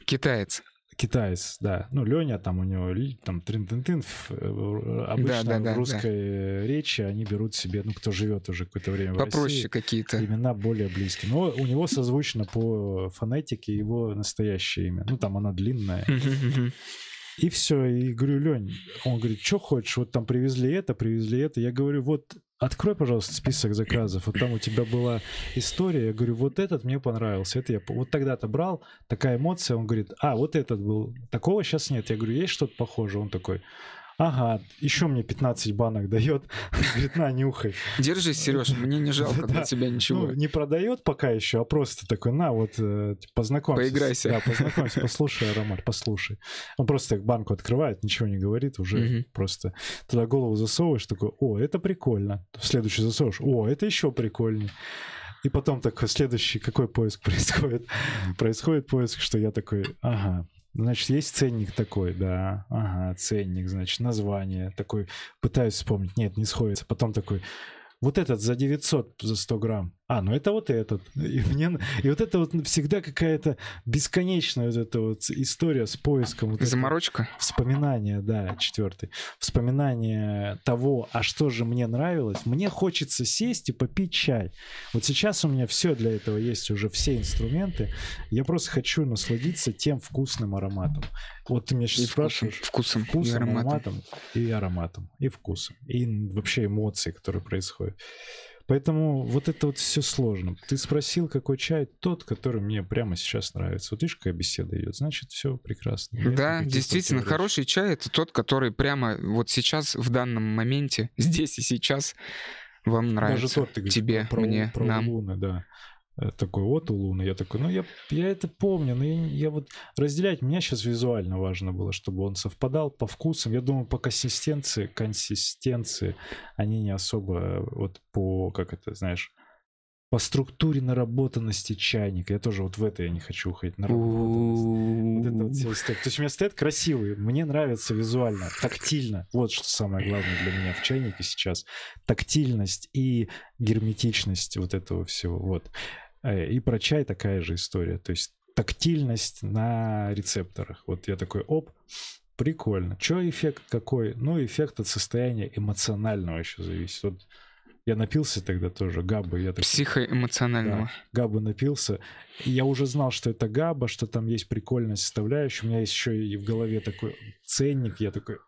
[SPEAKER 1] Китаец.
[SPEAKER 2] Китаец, да. Ну, Леня там у него там трин-тын-тын. в- э, Обычно
[SPEAKER 1] да, да,
[SPEAKER 2] в русской э, речи они берут себе, ну, кто живет уже какое-то время в
[SPEAKER 1] Попроще
[SPEAKER 2] России,
[SPEAKER 1] какие-то.
[SPEAKER 2] имена более близкие. Но у него созвучно по фонетике его настоящее имя. Ну, там оно длинное. И все, и говорю, Лень, он говорит, что хочешь, вот там привезли это, привезли это. Я говорю, вот открой, пожалуйста, список заказов. Вот там у тебя была история. Я говорю, вот этот мне понравился. Это я вот тогда-то брал, такая эмоция. Он говорит, а, вот этот был. Такого сейчас нет. Я говорю, есть что-то похожее? Он такой, ага, еще мне 15 банок дает. Говорит, на, нюхай.
[SPEAKER 1] Держись, Сереж, мне не жалко для тебя ничего.
[SPEAKER 2] Ну, не продает пока еще, а просто такой, на, вот, э, типа, познакомься.
[SPEAKER 1] Поиграйся.
[SPEAKER 2] Да, познакомься, послушай аромат, послушай. Он просто так банку открывает, ничего не говорит, уже просто туда голову засовываешь, такой, о, это прикольно. В следующий засовываешь, о, это еще прикольнее. И потом такой следующий, какой поиск происходит? Происходит поиск, что я такой, ага, Значит, есть ценник такой, да. Ага, ценник, значит, название. Такой, пытаюсь вспомнить. Нет, не сходится. Потом такой, вот этот за 900 за 100 грамм. А, ну это вот этот. И, мне, и вот это вот всегда какая-то бесконечная вот эта вот история с поиском. Вот
[SPEAKER 1] Заморочка?
[SPEAKER 2] Вспоминание, да, четвертый. Вспоминание того, а что же мне нравилось. Мне хочется сесть и попить чай. Вот сейчас у меня все для этого есть, уже все инструменты. Я просто хочу насладиться тем вкусным ароматом. Вот ты меня
[SPEAKER 1] И
[SPEAKER 2] сейчас
[SPEAKER 1] вкусом,
[SPEAKER 2] спрашиваешь.
[SPEAKER 1] вкусом, и
[SPEAKER 2] Вкусом,
[SPEAKER 1] ароматом.
[SPEAKER 2] ароматом и ароматом, и вкусом, и вообще эмоции, которые происходят. Поэтому вот это вот все сложно. Ты спросил, какой чай? Тот, который мне прямо сейчас нравится. Вот видишь, какая беседа идет. Значит, все прекрасно. Нет
[SPEAKER 1] Да, действительно, хороший чай это тот, который прямо вот сейчас, в данном моменте, здесь и сейчас вам нравится.
[SPEAKER 2] Даже тот, ты говоришь,
[SPEAKER 1] тебе,
[SPEAKER 2] про,
[SPEAKER 1] мне,
[SPEAKER 2] про
[SPEAKER 1] нам.
[SPEAKER 2] Луны, да. Э, Такой вот у Луны. Я такой, ну я, я это помню, но я, я вот разделять, мне сейчас визуально важно было, чтобы он совпадал по вкусам. Я думаю, по консистенции, консистенции они не особо э, вот по, как это, знаешь, по структуре наработанности чайника. Я тоже вот в это я не хочу уходить. Наработанность. Вот это вот. То есть у меня стоят красивые, мне нравится визуально, тактильно. Вот что самое главное для меня в чайнике сейчас. Тактильность и герметичность вот этого всего. Вот. Э, И про чай такая же история. То есть тактильность на рецепторах. Вот я такой, оп, прикольно. Что эффект какой? Ну, эффект от состояния эмоционального еще зависит. Вот я напился тогда тоже габы, я такой,
[SPEAKER 1] Психоэмоционального.
[SPEAKER 2] Габы напился. И я уже знал, что это габа, что там есть прикольная составляющая. У меня есть еще и в голове такой ценник. Я такой, «Э,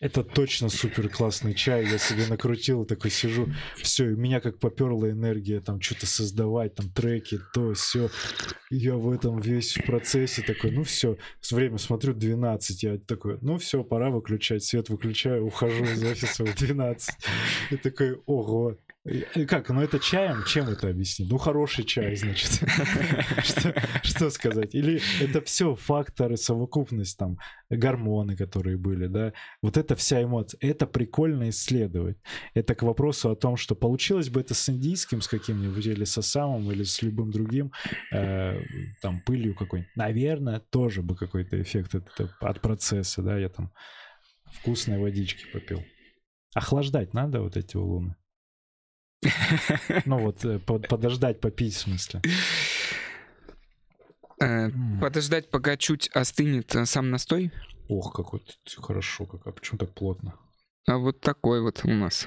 [SPEAKER 2] это точно супер классный чай. Я себе накрутил, такой сижу. Все, и меня как поперла энергия там что-то создавать, там треки, то, все. Я в этом весь в процессе такой, ну все, с время смотрю 12, я такой, ну все, пора выключать, свет выключаю, ухожу из офиса в 12. И такой, ого, Как? Ну это чаем? Чем это объяснить? Ну хороший чай, значит. Что- сказать? Или это все факторы, совокупность, там, гормоны, которые были, да? Вот это вся эмоция. Это прикольно исследовать. Это к вопросу о том, что получилось бы это с индийским, с каким-нибудь, или со самым, или с любым другим, э, там, пылью какой-нибудь. Наверное, тоже бы какой-то эффект от, от процесса, да? Я там вкусной водички попил. Охлаждать надо вот эти улуны? Ну вот, э, по- подождать, попить в смысле.
[SPEAKER 1] Э. Подождать, пока чуть остынет э, сам настой.
[SPEAKER 2] Ох, какой ты хорошо, как, а почему так плотно?
[SPEAKER 1] А вот такой вот у нас.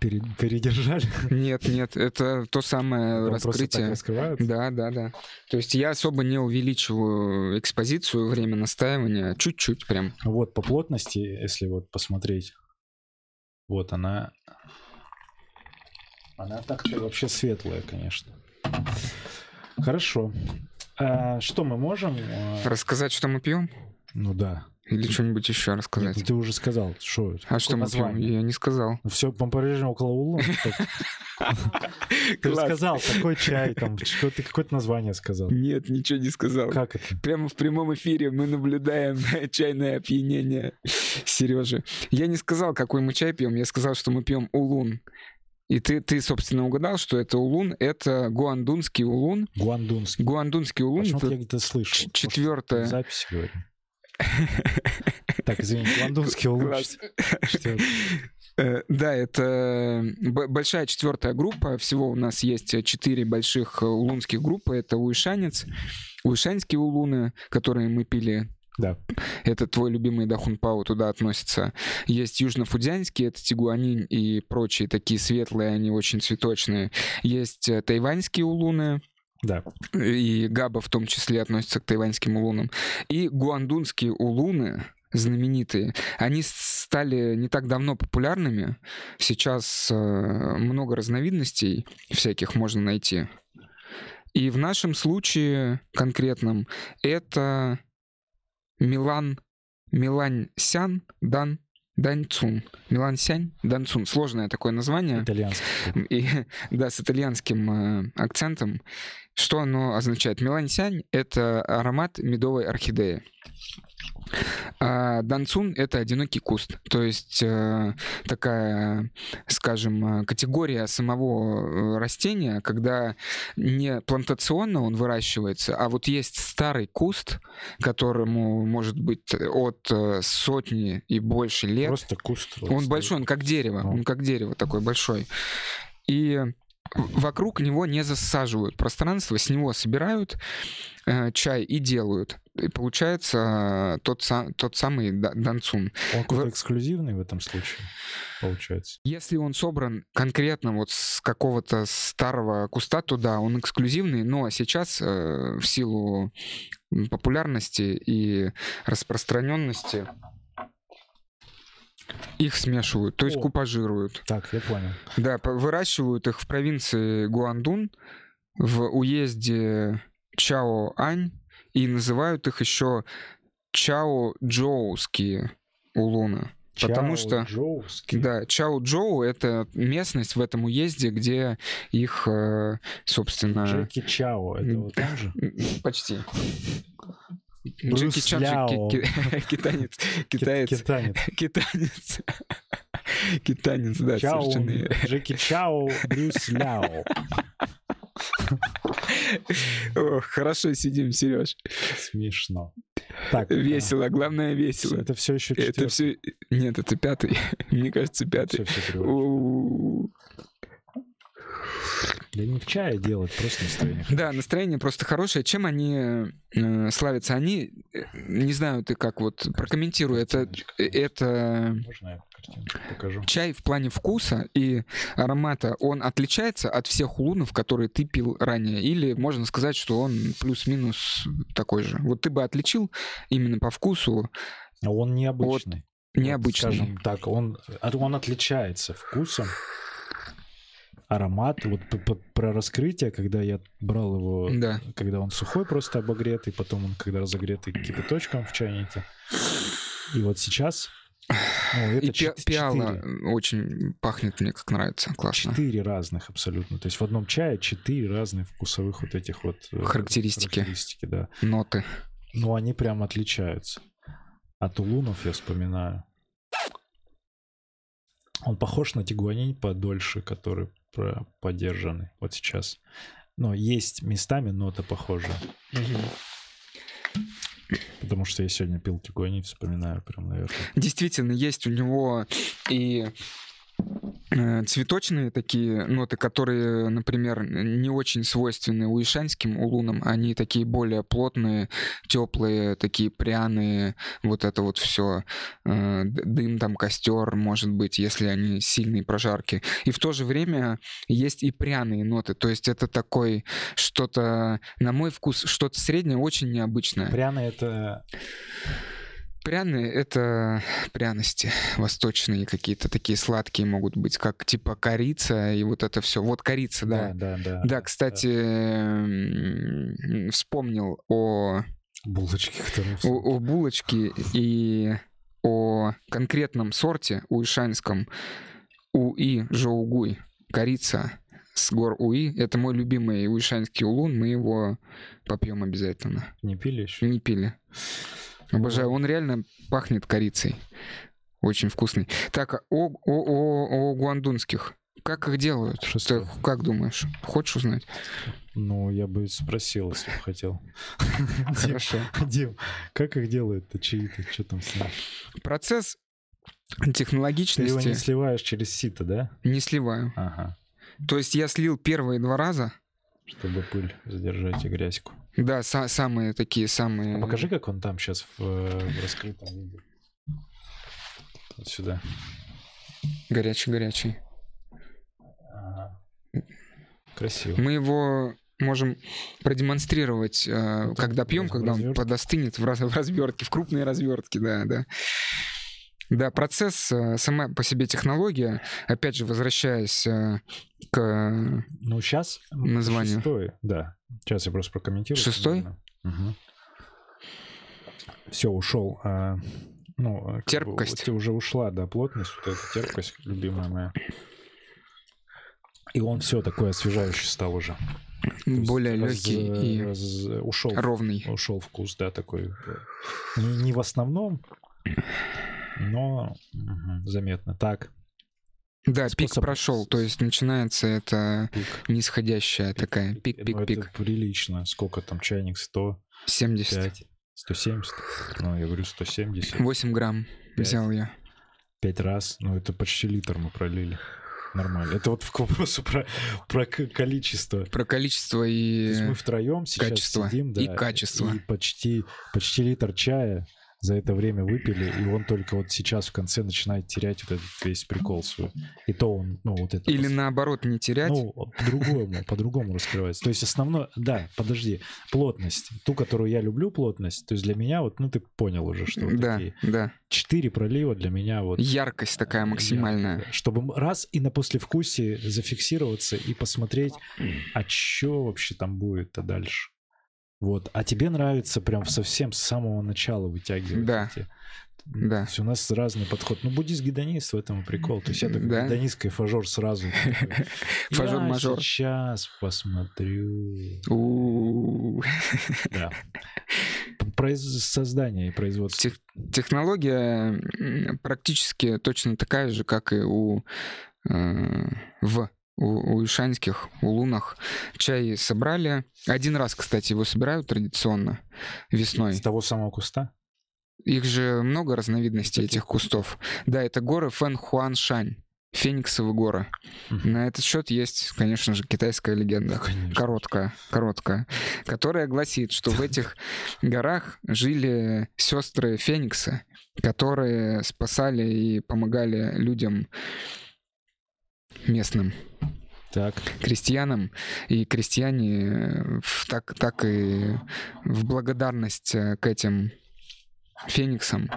[SPEAKER 2] Пере- передержали?
[SPEAKER 1] Нет, нет, это то самое
[SPEAKER 2] так
[SPEAKER 1] раскрытие. Да, да, да. То есть я особо не увеличиваю экспозицию, время настаивания, чуть-чуть прям.
[SPEAKER 2] Вот, по плотности, если вот посмотреть, вот она... Она так-то вообще светлая, конечно. Хорошо. А что мы можем? а,
[SPEAKER 1] Рассказать, что мы пьем?
[SPEAKER 2] Ну да.
[SPEAKER 1] Или что-нибудь еще
[SPEAKER 2] Нет,
[SPEAKER 1] рассказать?
[SPEAKER 2] ну ты уже сказал, что
[SPEAKER 1] А что мы пьем? Я не сказал.
[SPEAKER 2] все по-прежнему около Улун. Ты сказал, такой чай, там, что ты какое-то название сказал.
[SPEAKER 1] Нет, ничего не сказал.
[SPEAKER 2] Как это?
[SPEAKER 1] Прямо в прямом эфире мы наблюдаем чайное опьянение Сережи. Я не сказал, какой мы чай пьем, я сказал, что мы пьем улун. И ты, ты, собственно, угадал, что это улун. Это гуандунский улун.
[SPEAKER 2] Гуандунский.
[SPEAKER 1] Гуандунский улун
[SPEAKER 2] Почему-то
[SPEAKER 1] это
[SPEAKER 2] я где-то слышал.
[SPEAKER 1] четвертое.
[SPEAKER 2] записи говорим. Так, извини, гуандунский улун.
[SPEAKER 1] Э, Да, это б- большая четвертая группа. Всего у нас есть э, четыре больших э, улунских группы. Это уишанец, уишанские улуны, которые мы пили.
[SPEAKER 2] Да.
[SPEAKER 1] Это твой любимый Дахунпау туда относится. Есть южнофудзянские, это тигуанин и прочие такие светлые, они очень цветочные. Есть э, тайваньские улуны,
[SPEAKER 2] Да.
[SPEAKER 1] и Габа в том числе относится к тайваньским улунам. И гуандунские улуны, знаменитые, они стали не так давно популярными. Сейчас э, много разновидностей всяких можно найти. И в нашем случае конкретном это Милан, Милансян Дан Даньцун. Милансянь Данцун. Сложное такое название.
[SPEAKER 2] Итальянский.
[SPEAKER 1] И, да, с итальянским э, акцентом. Что оно означает? Мелансянь — это аромат медовой орхидеи. А данцун — это одинокий куст. То есть э, такая, скажем, э, категория самого э, растения, когда не плантационно он выращивается, а вот есть старый куст, которому может быть от сотни и больше лет.
[SPEAKER 2] Просто куст.
[SPEAKER 1] Он большой, он как дерево,
[SPEAKER 2] Ну.
[SPEAKER 1] он как дерево такой большой. И вокруг него не засаживают пространство, с него собирают э, чай и делают. И получается э, тот, са- тот самый да- данцун.
[SPEAKER 2] Он какой-то
[SPEAKER 1] в-
[SPEAKER 2] эксклюзивный в этом случае, получается.
[SPEAKER 1] Если он собран конкретно вот с какого-то старого куста, то да, он эксклюзивный, но сейчас э, в силу популярности и распространенности их смешивают, то есть
[SPEAKER 2] О.
[SPEAKER 1] купажируют.
[SPEAKER 2] Так, я понял.
[SPEAKER 1] Да, выращивают их в провинции Гуандун, в уезде Чао-Ань, и называют их еще Чао-Джоуские улуны. Потому что-. Да, Чао-Джоу — это местность в этом уезде, где их, э, собственно...
[SPEAKER 2] Джеки Чао, это вот он же?
[SPEAKER 1] Почти.
[SPEAKER 2] Брюс
[SPEAKER 1] Джеки Чан же
[SPEAKER 2] Ляо.
[SPEAKER 1] китаец. Китаец.
[SPEAKER 2] Китанец.
[SPEAKER 1] Китанец. Китанец, да,
[SPEAKER 2] Чао,
[SPEAKER 1] совершенно.
[SPEAKER 2] Джеки Чао, Брюс Ляо.
[SPEAKER 1] Хорошо сидим, Сереж.
[SPEAKER 2] Смешно. Так,
[SPEAKER 1] Весело, главное весело.
[SPEAKER 2] Это все еще
[SPEAKER 1] Это все... Нет, это пятый. Мне кажется, пятый. У-
[SPEAKER 2] Я не в чае делать, просто настроение.
[SPEAKER 1] Да, настроение просто хорошее. Чем они э, славятся? Они, э, не знаю, ты как вот прокомментируй, это,
[SPEAKER 2] Картиночка.
[SPEAKER 1] это
[SPEAKER 2] Можно покажу?
[SPEAKER 1] чай в плане вкуса и аромата, он отличается от всех улунов, которые ты пил ранее? Или можно сказать, что он плюс-минус такой же? Вот ты бы отличил именно по вкусу
[SPEAKER 2] Он необычный. Вот,
[SPEAKER 1] необычный.
[SPEAKER 2] Скажем так, он, он отличается вкусом, аромат. Вот про раскрытие, когда я брал его,
[SPEAKER 1] Да.
[SPEAKER 2] когда он сухой, просто обогретый, потом он когда разогретый кипяточком в чайнике. И вот сейчас Ну,
[SPEAKER 1] И
[SPEAKER 2] это
[SPEAKER 1] пи-
[SPEAKER 2] чет-
[SPEAKER 1] пиала очень пахнет мне как нравится, классно.
[SPEAKER 2] Четыре разных абсолютно. То есть в одном чае четыре разных вкусовых вот этих вот э,
[SPEAKER 1] Характеристики.
[SPEAKER 2] характеристики, да.
[SPEAKER 1] Ноты.
[SPEAKER 2] Ну, они прям отличаются. От улунов я вспоминаю. Он похож на тигуанин подольше, который подержанный вот сейчас. Но есть местами нота похожа. Потому что я сегодня пил тигуанин, вспоминаю прям, наверное.
[SPEAKER 1] Действительно, есть у него и цветочные такие ноты, которые, например, не очень свойственны уишанским улунам. Они такие более плотные, теплые, такие пряные. Вот это вот все. Дым там, костер, может быть, если они сильные прожарки. И в то же время есть и пряные ноты. То есть это такой что-то, на мой вкус, что-то среднее, очень необычное.
[SPEAKER 2] Пряно это...
[SPEAKER 1] Пряные — это пряности восточные какие-то, такие сладкие могут быть, как типа корица и вот это все. Вот корица, да.
[SPEAKER 2] Да, да, да.
[SPEAKER 1] Да, кстати, м, вспомнил о,
[SPEAKER 2] Булочки, которые...
[SPEAKER 1] о, о булочке и о конкретном сорте уишанском Уи Жоугуй. Корица с гор Уи. Это мой любимый уишанский улун. Мы его попьем обязательно.
[SPEAKER 2] Не пили еще?
[SPEAKER 1] Не пили. Обожаю. Он реально пахнет корицей. Очень вкусный. Так, а о, о, о, о гуандунских. Как их делают?
[SPEAKER 2] Шестой.
[SPEAKER 1] Ты как думаешь? Хочешь узнать?
[SPEAKER 2] Ну, я бы спросил, если бы хотел.
[SPEAKER 1] Хорошо.
[SPEAKER 2] Дим, как их делают-то чаи-то? Что там с ним?
[SPEAKER 1] Процесс
[SPEAKER 2] Ты его не
[SPEAKER 1] технологичности
[SPEAKER 2] сливаешь через сито, да?
[SPEAKER 1] не сливаю.
[SPEAKER 2] Ага.
[SPEAKER 1] То есть я слил первые два раза.
[SPEAKER 2] Чтобы пыль задержать и грязьку.
[SPEAKER 1] Да, са- самые такие, самые...
[SPEAKER 2] А покажи, как он там сейчас в, в раскрытом виде. Вот сюда.
[SPEAKER 1] Горячий-горячий.
[SPEAKER 2] Красиво.
[SPEAKER 1] Мы его можем продемонстрировать, э,
[SPEAKER 2] Вот
[SPEAKER 1] когда пьем, когда он подостынет в, раз- в развертке, в крупные развертки, да, да. Да, процесс, э, сама по себе технология, опять же, возвращаясь э, к...
[SPEAKER 2] Ну, сейчас...
[SPEAKER 1] Название.
[SPEAKER 2] Шестой, да. Сейчас я просто прокомментирую.
[SPEAKER 1] Шестой?
[SPEAKER 2] Все, ушел. а, ну, бы
[SPEAKER 1] Терпкость.
[SPEAKER 2] вот уже ушла, да, плотность, вот эта терпкость, любимая моя. И он все такой освежающий стал уже. То
[SPEAKER 1] более
[SPEAKER 2] раз-
[SPEAKER 1] легкий и
[SPEAKER 2] раз- ушел,
[SPEAKER 1] ровный.
[SPEAKER 2] ушел вкус, да, такой. э, Не, не в основном, но мгм, заметно. Так,
[SPEAKER 1] Да, пик
[SPEAKER 2] способ-
[SPEAKER 1] прошел, то есть начинается это
[SPEAKER 2] пик.
[SPEAKER 1] нисходящая такая,
[SPEAKER 2] Ну,
[SPEAKER 1] пик-пик-пик,
[SPEAKER 2] это прилично. Сколько там чайник? 100,
[SPEAKER 1] 70.
[SPEAKER 2] 5, 170? Ну, я говорю 170.
[SPEAKER 1] 8 грамм
[SPEAKER 2] Пять.
[SPEAKER 1] взял я.
[SPEAKER 2] Пять раз. Ну, это почти литр мы пролили. Нормально. Это вот к вопросу про, про количество.
[SPEAKER 1] Про количество
[SPEAKER 2] То
[SPEAKER 1] и...
[SPEAKER 2] есть мы втроем сейчас
[SPEAKER 1] качество
[SPEAKER 2] сидим, да,
[SPEAKER 1] и качество.
[SPEAKER 2] И почти, почти литр чая за это время выпили, и он только вот сейчас в конце начинает терять вот этот весь прикол свой. И то он, ну, вот это...
[SPEAKER 1] Или
[SPEAKER 2] пос-
[SPEAKER 1] наоборот не терять.
[SPEAKER 2] Ну, по-другому, по-другому раскрывается. То есть основное, да, подожди, плотность. Ту, которую я люблю, плотность, то есть для меня вот, ну, ты понял уже, что вот
[SPEAKER 1] да,
[SPEAKER 2] такие.
[SPEAKER 1] да.
[SPEAKER 2] Четыре пролива для меня вот...
[SPEAKER 1] Яркость такая максимальная.
[SPEAKER 2] яркая. Чтобы раз и на послевкусии зафиксироваться и посмотреть, а что вообще там будет-то дальше. Вот. А тебе нравится прям совсем с самого начала вытягивать
[SPEAKER 1] Да.
[SPEAKER 2] эти.
[SPEAKER 1] Да.
[SPEAKER 2] То есть у нас разный подход. Ну, буддист-гедонист в этом и прикол. То есть я такой
[SPEAKER 1] Да.
[SPEAKER 2] гедонист, кайфажор сразу.
[SPEAKER 1] Фажор-мажор.
[SPEAKER 2] Сейчас посмотрю. Да. Создание и производство.
[SPEAKER 1] Тех- Технология практически точно такая же, как и у э, в у, у ишанских, у лунах. Чай собрали. Один раз, кстати, его собирают традиционно весной.
[SPEAKER 2] С того самого куста?
[SPEAKER 1] Их же много разновидностей
[SPEAKER 2] Каких
[SPEAKER 1] этих кустов. Да, это горы Фэн Хуан Шань. Фениксовые горы.
[SPEAKER 2] Мгм.
[SPEAKER 1] На этот счет есть, конечно же, китайская легенда.
[SPEAKER 2] Конечно.
[SPEAKER 1] Короткая, короткая, которая гласит, что в этих горах жили сестры Феникса, которые спасали и помогали людям местным
[SPEAKER 2] Так.
[SPEAKER 1] крестьянам, и крестьяне э, в- так, так и в благодарность э, к этим фениксам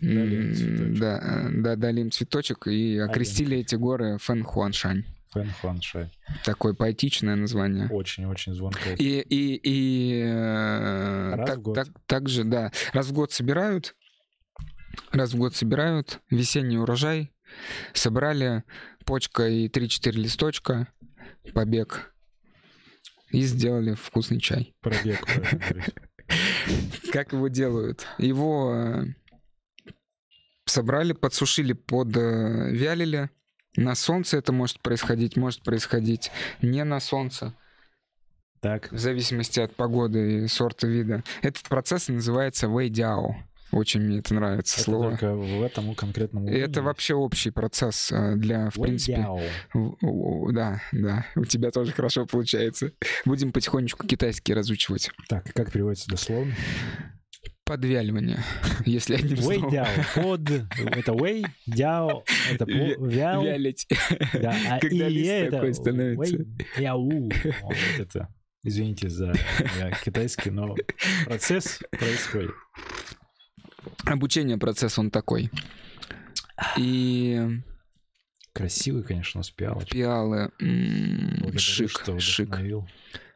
[SPEAKER 2] Дали
[SPEAKER 1] да, э, да, дали им цветочек и окрестили эти горы Фэн Хуаншань.
[SPEAKER 2] Фэн Хуаншай.
[SPEAKER 1] Такое поэтичное название.
[SPEAKER 2] Очень-очень звонкая.
[SPEAKER 1] И, и, и
[SPEAKER 2] Раз
[SPEAKER 1] так,
[SPEAKER 2] в год.
[SPEAKER 1] так, так же, да, раз в год собирают Раз в год собирают весенний урожай. Собрали почка и 3-4 листочка, побег. И сделали вкусный чай.
[SPEAKER 2] Пробег.
[SPEAKER 1] Как его делают? Его э, собрали, подсушили, подвялили. На солнце это может происходить, может происходить не на солнце,
[SPEAKER 2] Так,
[SPEAKER 1] в зависимости от погоды и сорта вида. Этот процесс называется вейдяо. Очень мне это нравится
[SPEAKER 2] это
[SPEAKER 1] слово.
[SPEAKER 2] только в этом конкретном
[SPEAKER 1] И Это вообще общий процесс э, для, в принципе...
[SPEAKER 2] Вэйдяо.
[SPEAKER 1] В- у- Да, да, у тебя тоже хорошо получается. Будем потихонечку китайский разучивать.
[SPEAKER 2] Так, как переводится дословно?
[SPEAKER 1] Подвяливание, если одним словом.
[SPEAKER 2] Вэйдяо. Под. Это вэй, дяо. Это по- вяо.
[SPEAKER 1] Вялить.
[SPEAKER 2] Да, а
[SPEAKER 1] Когда
[SPEAKER 2] и
[SPEAKER 1] лист
[SPEAKER 2] это
[SPEAKER 1] такой становится.
[SPEAKER 2] вэйдяу. Вот это. Извините за я китайский, но процесс происходит.
[SPEAKER 1] Обучение процесс он такой. И
[SPEAKER 2] Красивый, конечно, успел.
[SPEAKER 1] пиалы. м,
[SPEAKER 2] Благодарю,
[SPEAKER 1] Шик, шик.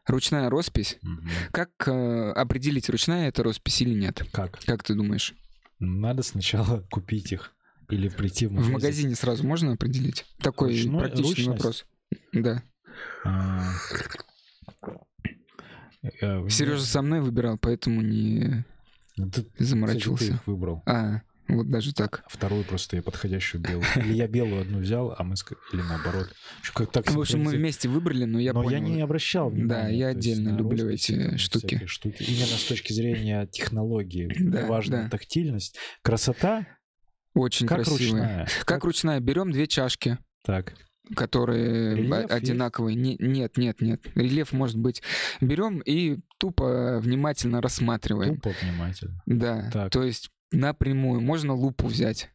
[SPEAKER 1] Ручная роспись.
[SPEAKER 2] Мгм.
[SPEAKER 1] Как э, определить, ручная это роспись или нет?
[SPEAKER 2] Как?
[SPEAKER 1] Как ты думаешь?
[SPEAKER 2] Надо сначала купить их или прийти в
[SPEAKER 1] В
[SPEAKER 2] магазин.
[SPEAKER 1] магазине сразу можно определить? Такой
[SPEAKER 2] Ручной-
[SPEAKER 1] практичный
[SPEAKER 2] ручность?
[SPEAKER 1] вопрос. Да.
[SPEAKER 2] А, э,
[SPEAKER 1] Сережа со мной выбирал, поэтому не
[SPEAKER 2] ну, ты, кстати, ты их выбрал.
[SPEAKER 1] А, вот даже так.
[SPEAKER 2] Вторую просто я подходящую белую. Или я белую одну взял, а мы... Или наоборот. Как так
[SPEAKER 1] В общем, мы вместе выбрали, но я
[SPEAKER 2] Но
[SPEAKER 1] понял.
[SPEAKER 2] я не обращал
[SPEAKER 1] Да,
[SPEAKER 2] внимания.
[SPEAKER 1] я
[SPEAKER 2] то есть
[SPEAKER 1] отдельно люблю эти штуки.
[SPEAKER 2] штуки. Именно с точки зрения технологии.
[SPEAKER 1] Да,
[SPEAKER 2] Важна
[SPEAKER 1] да.
[SPEAKER 2] тактильность. Красота,
[SPEAKER 1] Очень
[SPEAKER 2] как
[SPEAKER 1] красивая.
[SPEAKER 2] ручная.
[SPEAKER 1] Как ручная? Берем две чашки,
[SPEAKER 2] Так.
[SPEAKER 1] Которые
[SPEAKER 2] Рельеф есть?
[SPEAKER 1] одинаковые. Не- нет, нет, нет. Рельеф может быть. Берем и тупо внимательно рассматриваем.
[SPEAKER 2] Тупо внимательно.
[SPEAKER 1] Да.
[SPEAKER 2] Так.
[SPEAKER 1] То есть напрямую. Можно лупу взять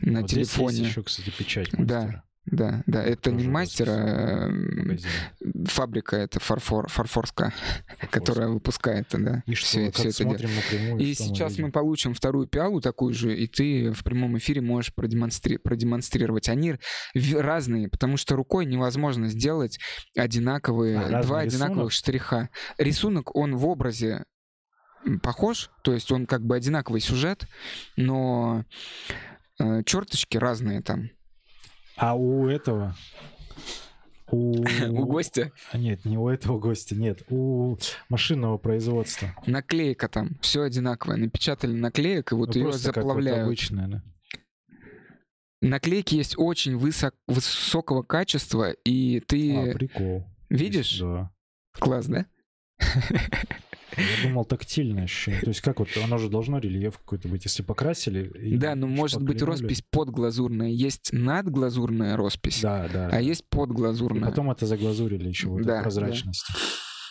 [SPEAKER 1] на
[SPEAKER 2] Вот здесь
[SPEAKER 1] телефоне.
[SPEAKER 2] есть еще, кстати, печать мастера.
[SPEAKER 1] Да, да. Это не
[SPEAKER 2] Тоже
[SPEAKER 1] мастер,
[SPEAKER 2] роспись.
[SPEAKER 1] а фабрика, это фарфор, фарфорская, которая выпускает, да.
[SPEAKER 2] И
[SPEAKER 1] всё-
[SPEAKER 2] что, как
[SPEAKER 1] это
[SPEAKER 2] смотрим напрямую,
[SPEAKER 1] И сейчас мы
[SPEAKER 2] видим?
[SPEAKER 1] получим вторую пиалу такую же, и ты в прямом эфире можешь продемонстри- продемонстрировать. Они разные, потому что рукой невозможно сделать одинаковые,
[SPEAKER 2] А,
[SPEAKER 1] два одинаковых
[SPEAKER 2] рисунок?
[SPEAKER 1] штриха. Рисунок, он в образе похож, то есть он как бы одинаковый сюжет, но э, черточки разные там.
[SPEAKER 2] А у этого... У...
[SPEAKER 1] У гостя
[SPEAKER 2] А, Нет, не у этого гостя, нет. У машинного производства.
[SPEAKER 1] наклейка там, все одинаковое. Напечатали наклеек, и вот
[SPEAKER 2] Ну,
[SPEAKER 1] ее
[SPEAKER 2] просто как вот
[SPEAKER 1] заплавляют.
[SPEAKER 2] обычное, да.
[SPEAKER 1] Наклейки есть очень высок- высокого качества, и ты
[SPEAKER 2] А, прикол.
[SPEAKER 1] видишь?
[SPEAKER 2] Да.
[SPEAKER 1] Класс, да?
[SPEAKER 2] Я думал, тактильное ощущение. То есть как вот, оно же должно рельеф какой-то быть, если покрасили. и
[SPEAKER 1] Да, но может быть роспись подглазурная. Есть надглазурная роспись,
[SPEAKER 2] Да, да.
[SPEAKER 1] а есть
[SPEAKER 2] И
[SPEAKER 1] подглазурная.
[SPEAKER 2] потом это заглазурили еще вот
[SPEAKER 1] Да,
[SPEAKER 2] этой прозрачности.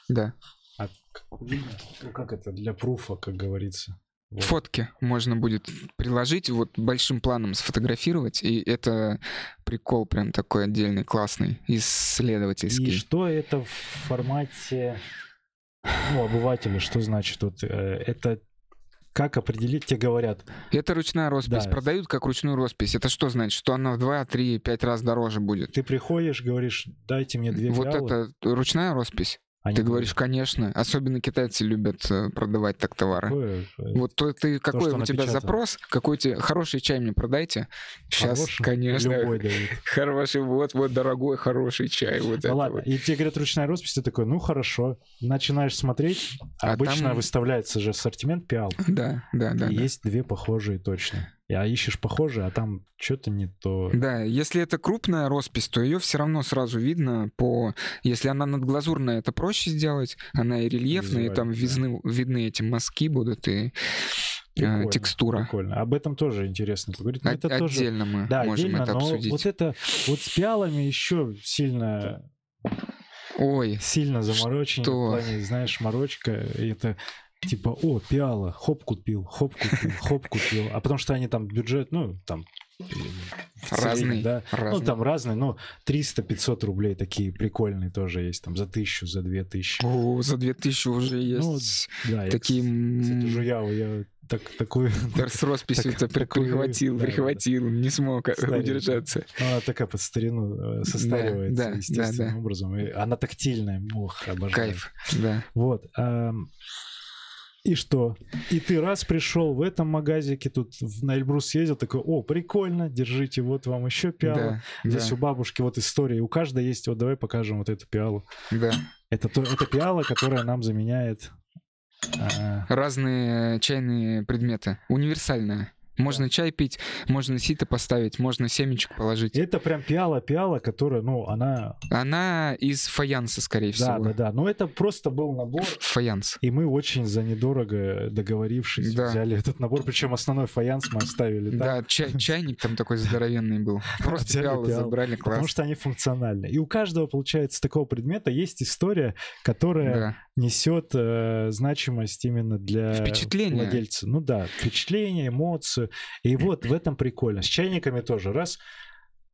[SPEAKER 1] Да.
[SPEAKER 2] А как? Ну, как это для пруфа, как говорится. Вот.
[SPEAKER 1] Фотки можно будет приложить, вот большим планом сфотографировать, и это прикол прям такой отдельный, классный,
[SPEAKER 2] И
[SPEAKER 1] исследовательский.
[SPEAKER 2] что это в формате ну, обывателя, что значит? Вот, э, это как определить, тебе говорят,
[SPEAKER 1] Это ручная роспись.
[SPEAKER 2] Да.
[SPEAKER 1] Продают как ручную роспись. Это что значит? Что она в 2, 3, 5 раз дороже будет?
[SPEAKER 2] ты приходишь, говоришь, дайте мне две
[SPEAKER 1] Вот
[SPEAKER 2] фиалы».
[SPEAKER 1] это ручная роспись?
[SPEAKER 2] Они
[SPEAKER 1] Ты говоришь, конечно. Особенно китайцы любят э, продавать так товары.
[SPEAKER 2] «Какое,
[SPEAKER 1] Вот то ты какой
[SPEAKER 2] что
[SPEAKER 1] у тебя
[SPEAKER 2] напечатано.
[SPEAKER 1] запрос, какой тебе хороший чай мне продайте. Сейчас,
[SPEAKER 2] хороший?»
[SPEAKER 1] конечно,
[SPEAKER 2] Любой дают.
[SPEAKER 1] хороший, вот, вот дорогой хороший чай, вот
[SPEAKER 2] Ну ладно,
[SPEAKER 1] вот.
[SPEAKER 2] и тебе говорят ручная роспись, ты такой, ну хорошо. Начинаешь смотреть,
[SPEAKER 1] А
[SPEAKER 2] обычно
[SPEAKER 1] там-
[SPEAKER 2] выставляется же ассортимент пиал.
[SPEAKER 1] Да, да, да.
[SPEAKER 2] и
[SPEAKER 1] да.
[SPEAKER 2] есть две похожие точно. А ищешь похожие, а там что-то не то.
[SPEAKER 1] Да, если это крупная роспись, то ее все равно сразу видно по... Если она надглазурная, это проще сделать. Она и рельефная, и там
[SPEAKER 2] Визуально,
[SPEAKER 1] видны, видны эти мазки будут, и э,
[SPEAKER 2] Прикольно,
[SPEAKER 1] текстура.
[SPEAKER 2] Прикольно. Об этом тоже интересно поговорить. Но
[SPEAKER 1] О-
[SPEAKER 2] это тоже...
[SPEAKER 1] Отдельно мы
[SPEAKER 2] Да,
[SPEAKER 1] можем
[SPEAKER 2] отдельно,
[SPEAKER 1] это
[SPEAKER 2] но
[SPEAKER 1] обсудить.
[SPEAKER 2] вот это вот с пиалами еще сильно
[SPEAKER 1] Ой,
[SPEAKER 2] сильно заморочение
[SPEAKER 1] Что?
[SPEAKER 2] в плане, знаешь, морочка. И это типа, о, пиала, хоп купил, хоп купил, хоп купил. А потому что они там бюджет, ну, там... э, в среднем,
[SPEAKER 1] разный,
[SPEAKER 2] Да.
[SPEAKER 1] разный.
[SPEAKER 2] Ну, там разные, но 300-500 рублей такие прикольные тоже есть. Там за тысячу, за две тысячи.
[SPEAKER 1] О, за 2000 уже
[SPEAKER 2] Ну,
[SPEAKER 1] есть
[SPEAKER 2] Да, я,
[SPEAKER 1] такие...
[SPEAKER 2] кстати,
[SPEAKER 1] м,
[SPEAKER 2] жуял, я так, такую...
[SPEAKER 1] Да, с росписью
[SPEAKER 2] Так-
[SPEAKER 1] прихватил,
[SPEAKER 2] да, да,
[SPEAKER 1] прихватил, не смог
[SPEAKER 2] Старенькую.
[SPEAKER 1] удержаться.
[SPEAKER 2] Она такая под старину э, состаривается
[SPEAKER 1] да, да,
[SPEAKER 2] естественным
[SPEAKER 1] да.
[SPEAKER 2] образом. И она тактильная, ох, обожаю.
[SPEAKER 1] Кайф, да.
[SPEAKER 2] Вот. И что? И ты раз пришел в этом магазике, тут на Эльбрус съездил, такой, о, прикольно, держите, вот вам еще пиала.
[SPEAKER 1] Да,
[SPEAKER 2] Здесь
[SPEAKER 1] да,
[SPEAKER 2] у бабушки вот история, у каждой есть, вот давай покажем вот эту пиалу.
[SPEAKER 1] да.
[SPEAKER 2] Это, то, это пиала, которая нам заменяет... а,
[SPEAKER 1] Разные чайные предметы. Универсальная. Можно чай пить, можно сито поставить, можно семечек положить.
[SPEAKER 2] это прям пиала-пиала, которая, ну, она...
[SPEAKER 1] Она из фаянса, скорее
[SPEAKER 2] Да,
[SPEAKER 1] всего.
[SPEAKER 2] да, да. Но это просто был набор,
[SPEAKER 1] Фаянс.
[SPEAKER 2] и мы очень за недорого договорившись
[SPEAKER 1] Да.
[SPEAKER 2] взяли этот набор. Причем основной фаянс мы оставили там.
[SPEAKER 1] Да, чай- чайник там такой здоровенный был. Просто пиалы забрали,
[SPEAKER 2] Потому
[SPEAKER 1] класс.
[SPEAKER 2] что они функциональны. И у каждого, получается, такого предмета есть история, которая
[SPEAKER 1] Да.
[SPEAKER 2] несет э, значимость именно для
[SPEAKER 1] Впечатление.
[SPEAKER 2] владельца. Ну да, впечатление, И вот в этом прикольно. С чайниками тоже. Раз,